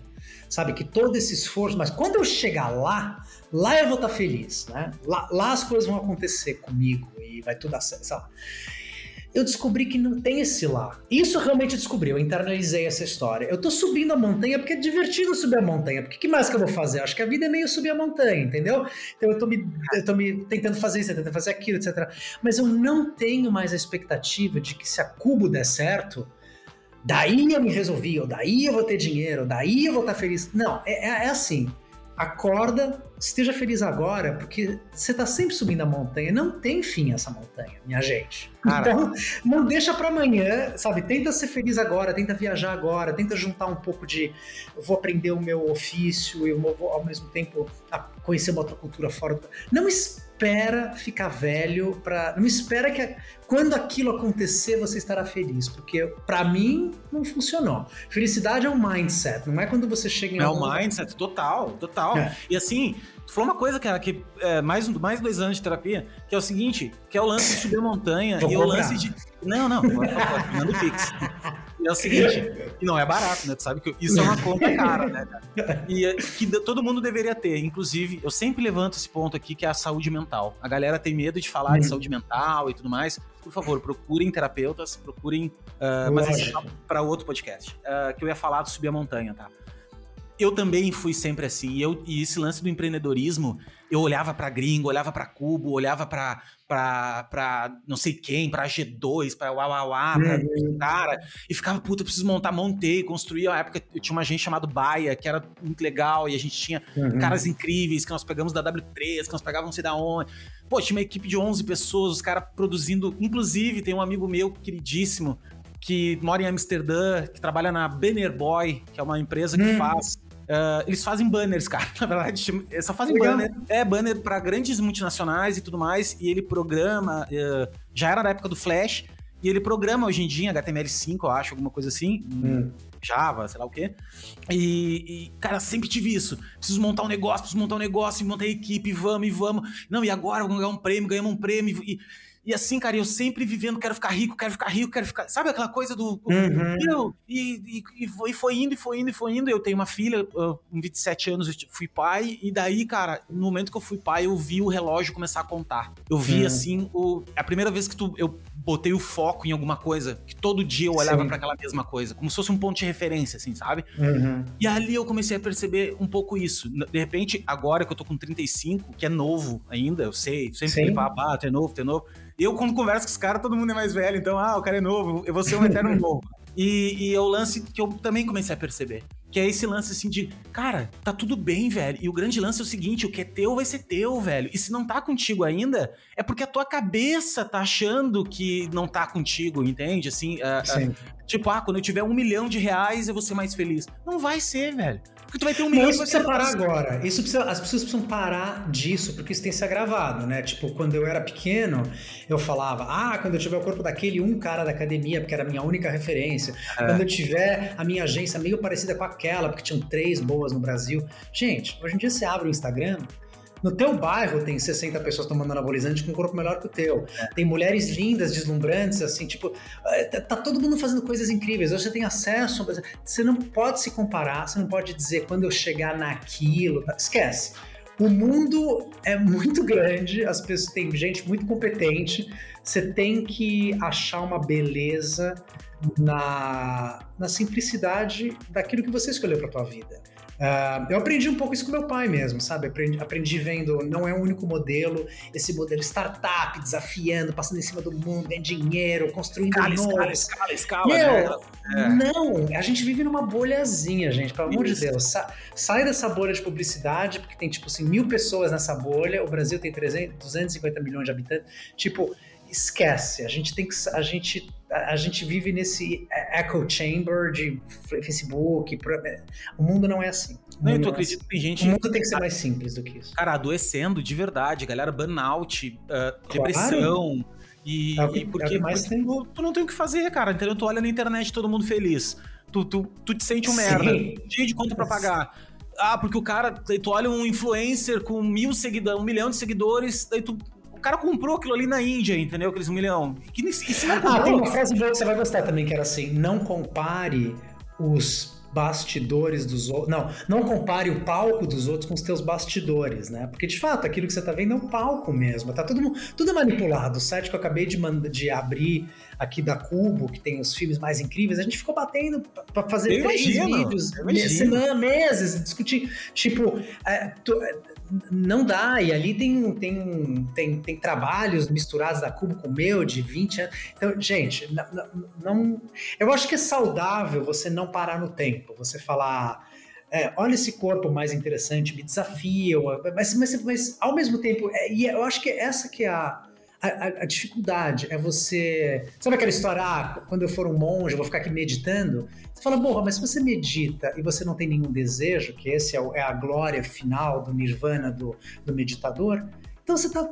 Sabe que todo esse esforço, mas quando eu chegar lá, lá eu vou estar feliz, né? Lá, lá as coisas vão acontecer comigo e vai tudo dar certo, sabe? Eu descobri que não tem esse lá. Isso eu realmente descobri, eu internalizei essa história. Eu tô subindo a montanha porque é divertido subir a montanha. Porque que mais que eu vou fazer? Acho que a vida é meio subir a montanha, entendeu? Então eu tô me, eu tô me tentando fazer isso, tentando fazer aquilo, etc. Mas eu não tenho mais a expectativa de que se a cubo der certo, daí eu me resolvi, ou daí eu vou ter dinheiro, ou daí eu vou estar feliz. Não, é, é, é assim acorda, esteja feliz agora, porque você está sempre subindo a montanha, não tem fim essa montanha, minha gente. Cara. Então, não deixa para amanhã, sabe? Tenta ser feliz agora, tenta viajar agora, tenta juntar um pouco de eu vou aprender o meu ofício, eu vou ao mesmo tempo conhecer uma outra cultura fora. Não espera ficar velho para não espera que quando aquilo acontecer você estará feliz, porque para mim não funcionou. Felicidade é um mindset, não é quando você chega em É um mindset total, total. É. E assim, tu falou uma coisa, cara, que é mais mais dois anos de terapia, que é o seguinte, que é o lance de subir a montanha Vou e o lance de não, não, por favor, manda o pix. E é o seguinte, não é barato, né? Tu sabe que isso é uma conta cara, né? E que todo mundo deveria ter. Inclusive, eu sempre levanto esse ponto aqui, que é a saúde mental. A galera tem medo de falar uhum. de saúde mental e tudo mais. Por favor, procurem terapeutas, procurem. Uh, mas esse é para outro podcast. Uh, que eu ia falar de subir a montanha, tá? Eu também fui sempre assim. Eu, e esse lance do empreendedorismo, eu olhava para gringo, olhava para Cubo, olhava para pra, não sei quem, pra G2, pra Uauauá, pra uhum. cara, e ficava, puta, eu preciso montar, montei, construí. Na época eu tinha uma gente chamada Baia, que era muito legal, e a gente tinha uhum. caras incríveis que nós pegamos da W3, que nós pegávamos não sei da onde. Pô, tinha uma equipe de 11 pessoas, os caras produzindo. Inclusive, tem um amigo meu queridíssimo que mora em Amsterdã, que trabalha na Banner Boy, que é uma empresa que hum. faz Uh, eles fazem banners, cara. <laughs> Na verdade, só fazem Legal. banner. É, banner para grandes multinacionais e tudo mais. E ele programa. Uh, já era da época do Flash. E ele programa hoje em dia HTML5, eu acho, alguma coisa assim. Hum. Java, sei lá o quê. E, e, cara, sempre tive isso. Preciso montar um negócio, preciso montar um negócio, montar equipe, vamos e vamos. Não, e agora vamos ganhar um prêmio, ganhamos um prêmio. E, e assim, cara, eu sempre vivendo, quero ficar rico, quero ficar rico, quero ficar. Sabe aquela coisa do. Uhum. E, e, e, foi, e foi indo, e foi indo, e foi indo. Eu tenho uma filha, com 27 anos, eu fui pai, e daí, cara, no momento que eu fui pai, eu vi o relógio começar a contar. Eu vi, uhum. assim, o, a primeira vez que tu, eu botei o foco em alguma coisa, que todo dia eu olhava para aquela mesma coisa, como se fosse um ponto de referência, assim, sabe? Uhum. E ali eu comecei a perceber um pouco isso. De repente, agora que eu tô com 35, que é novo ainda, eu sei, sempre fala, ah, tu é novo, tu é novo. Eu, quando converso com os caras, todo mundo é mais velho, então, ah, o cara é novo, eu vou ser um eterno <laughs> novo. E, e é o lance que eu também comecei a perceber. Que é esse lance assim de, cara, tá tudo bem, velho. E o grande lance é o seguinte: o que é teu vai ser teu, velho. E se não tá contigo ainda, é porque a tua cabeça tá achando que não tá contigo, entende? Assim, uh, uh, tipo, ah, quando eu tiver um milhão de reais, eu vou ser mais feliz. Não vai ser, velho. Porque tu vai ter um milhão. Não, isso precisa parar agora. Isso precisa, as pessoas precisam parar disso, porque isso tem se agravado, né? Tipo, quando eu era pequeno, eu falava, ah, quando eu tiver o corpo daquele um cara da academia, porque era a minha única referência. É. Quando eu tiver a minha agência meio parecida com aquela, porque tinham três boas no Brasil. Gente, hoje em dia você abre o Instagram, no teu bairro tem 60 pessoas tomando anabolizante com um corpo melhor que o teu. É. Tem mulheres lindas, deslumbrantes, assim, tipo, é, tá, tá todo mundo fazendo coisas incríveis. Você tem acesso, você não pode se comparar, você não pode dizer quando eu chegar naquilo, tá? esquece. O mundo é muito grande, as pessoas tem gente muito competente. Você tem que achar uma beleza na, na simplicidade daquilo que você escolheu para tua vida. Uh, eu aprendi um pouco isso com meu pai mesmo, sabe? Aprendi, aprendi vendo, não é o único modelo, esse modelo startup, desafiando, passando em cima do mundo, ganhando dinheiro, construindo escala, escala, escala, escala, Meu, né? Não, a gente vive numa bolhazinha, gente, pelo amor de Deus. Sa sai dessa bolha de publicidade, porque tem, tipo assim, mil pessoas nessa bolha, o Brasil tem 300, 250 milhões de habitantes. Tipo, esquece. A gente tem que. A gente, a gente vive nesse echo chamber de Facebook. O mundo não é assim. Não, eu tô é acredito assim. que tem gente. O mundo tem que ser mais simples do que isso. Cara, adoecendo de verdade, galera, burnout, uh, claro. depressão. E, é que, e porque, é mais porque tu, tu, não tem o que fazer, cara. Entendeu? Tu olha na internet todo mundo feliz. Tu, tu, tu te sente um Sim. merda, cheio de conta pra pagar. Ah, porque o cara, tu olha um influencer com mil seguidores, um milhão de seguidores, daí tu o cara comprou aquilo ali na Índia, entendeu? Aqueles um milhão. Que, isso não ah, tem uma frase boa que você vai gostar também, que era assim: não compare os bastidores dos outros. Não, não compare o palco dos outros com os teus bastidores, né? Porque de fato aquilo que você tá vendo é um palco mesmo. Tá tudo, tudo manipulado. O site que eu acabei de, de abrir aqui da Cubo, que tem os filmes mais incríveis, a gente ficou batendo para fazer eu três imagino, vídeos, semana, meses, discutir. Tipo, é, não dá, e ali tem, tem, tem, tem trabalhos misturados da Cubo com o meu, de 20 anos. Então, gente, não, não, eu acho que é saudável você não parar no tempo, você falar. É, olha esse corpo mais interessante, me desafia, mas, mas, mas ao mesmo tempo, é, e eu acho que essa que é a, a, a, dificuldade é você. Sabe aquela história, ah, quando eu for um monge, eu vou ficar aqui meditando? Você fala, porra, mas se você medita e você não tem nenhum desejo, que esse é, é a glória final do nirvana do, do meditador, Então você tá.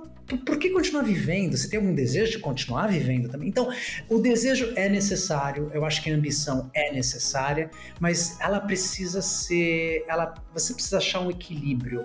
Por que continuar vivendo? Você tem algum desejo de continuar vivendo também? Então, o desejo é necessário, eu acho que a ambição é necessária, mas ela precisa ser. Ela, você precisa achar um equilíbrio.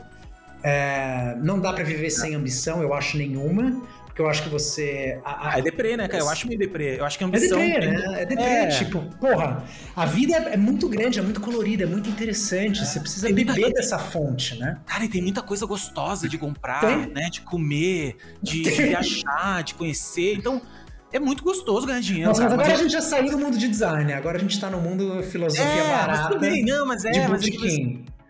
É, não dá para viver sem ambição, eu acho nenhuma, porque eu acho que você. A, a... Ah, é deprê, né, cara? Eu acho meio deprê. Eu acho que a ambição. É deprê, né? É deprê. É. Tipo, porra, a vida é, é, muito grande, é muito colorida, é muito interessante. É. Você precisa tem beber muita... dessa fonte, né? Cara, e tem muita coisa gostosa de comprar, tem. né? De comer, de, de viajar, de conhecer. Então. É muito gostoso ganhar dinheiro. Nossa, mas agora mas a gente já saiu do mundo de design, né? Agora a gente tá no mundo filosofia é, barata. Mas tudo bem, não, mas é. De mas, tipo,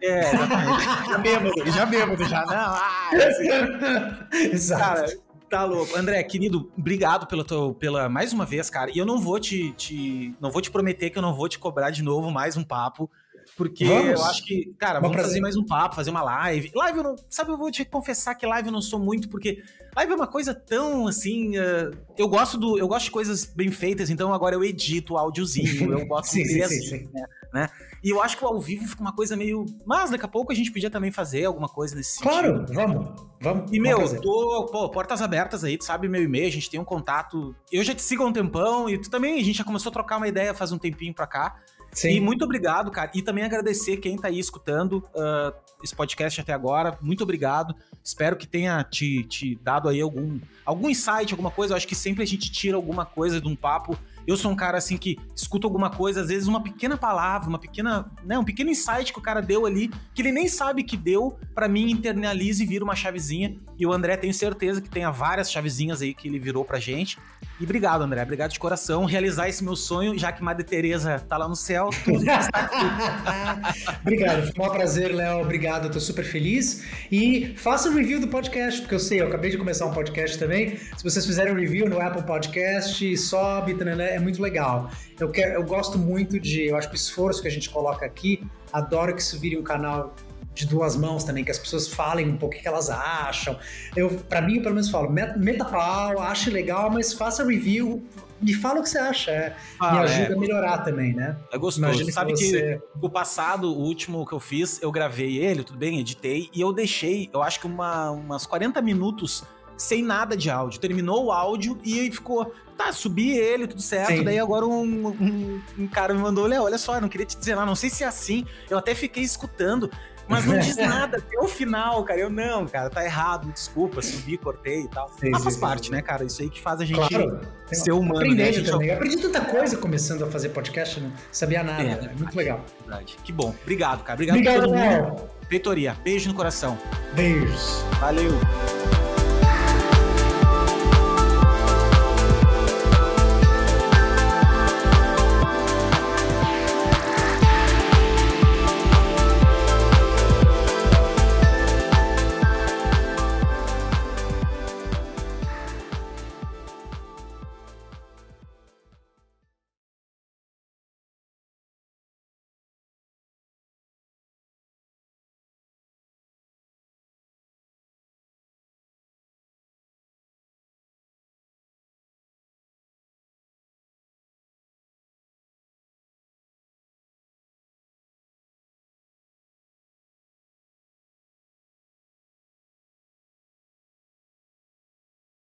é, exatamente. <laughs> já bêbado, já bêbado, já. Não, ah, assim. <laughs> Exato. Cara, Tá louco. André, querido, obrigado pela, teu, pela mais uma vez, cara. E eu não vou te, te, não vou te prometer que eu não vou te cobrar de novo mais um papo. Porque vamos. eu acho que, cara, vamos fazer mais um papo, fazer uma live. Live eu não. Sabe, eu vou te confessar que live eu não sou muito, porque live é uma coisa tão assim. Uh, eu gosto do. Eu gosto de coisas bem feitas, então agora eu edito o áudiozinho. Eu <laughs> gosto sim, de sim, assim, sim, né? né? E eu acho que o ao vivo fica uma coisa meio. Mas daqui a pouco a gente podia também fazer alguma coisa nesse claro, sentido. Claro, vamos. Vamos. E, meu, vamos tô, pô, portas abertas aí, tu sabe meu e-mail, a gente tem um contato. Eu já te sigo há um tempão e tu também, a gente já começou a trocar uma ideia faz um tempinho pra cá. Sim. E muito obrigado, cara. E também agradecer quem tá aí escutando uh, esse podcast até agora. Muito obrigado. Espero que tenha te, te dado aí algum, algum insight, alguma coisa. Eu acho que sempre a gente tira alguma coisa de um papo eu sou um cara assim que escuta alguma coisa, às vezes uma pequena palavra, uma pequena, né, um pequeno insight que o cara deu ali, que ele nem sabe que deu, para mim internaliza e vira uma chavezinha. E o André tenho certeza que tenha várias chavezinhas aí que ele virou pra gente. E obrigado, André, obrigado de coração. Realizar esse meu sonho, já que Madre Teresa tá lá no céu, <laughs> tudo está aqui. obrigado, foi um prazer, Léo. Obrigado, eu tô super feliz. E faça o review do podcast, porque eu sei, eu acabei de começar um podcast também. Se vocês fizerem um review no Apple Podcast, sobe, né? É muito legal. Eu, quero, eu gosto muito de. Eu acho que o esforço que a gente coloca aqui, adoro que isso vire um canal de duas mãos também, que as pessoas falem um pouco o que elas acham. Eu, para mim, eu pelo menos falo, meta pau, ache legal, mas faça review, me fala o que você acha. É, ah, me ajuda é. a melhorar também, né? É gostoso. Imagina Sabe que, você... que, o passado, o último que eu fiz, eu gravei ele, tudo bem, editei, e eu deixei, eu acho que uma, umas 40 minutos sem nada de áudio. Terminou o áudio e ficou. Tá, subi ele, tudo certo. Sim. Daí agora um, um, um, cara me mandou: Léo, olha só, eu não queria te dizer nada, não sei se é assim. Eu até fiquei escutando. Mas não <laughs> diz nada até o final, cara. Eu não, cara, tá errado, desculpa, subi, cortei e tal. Sim, mas faz sim, parte, né, cara? Isso aí que faz a gente claro. ser humano. Aprendendo né? também. Eu aprendi tanta coisa começando a fazer podcast, não sabia nada. É, é muito legal. Verdade. Que bom. Obrigado, cara. Obrigado, Obrigado mundo. Feitoria. Beijo no coração. Beijos. Valeu.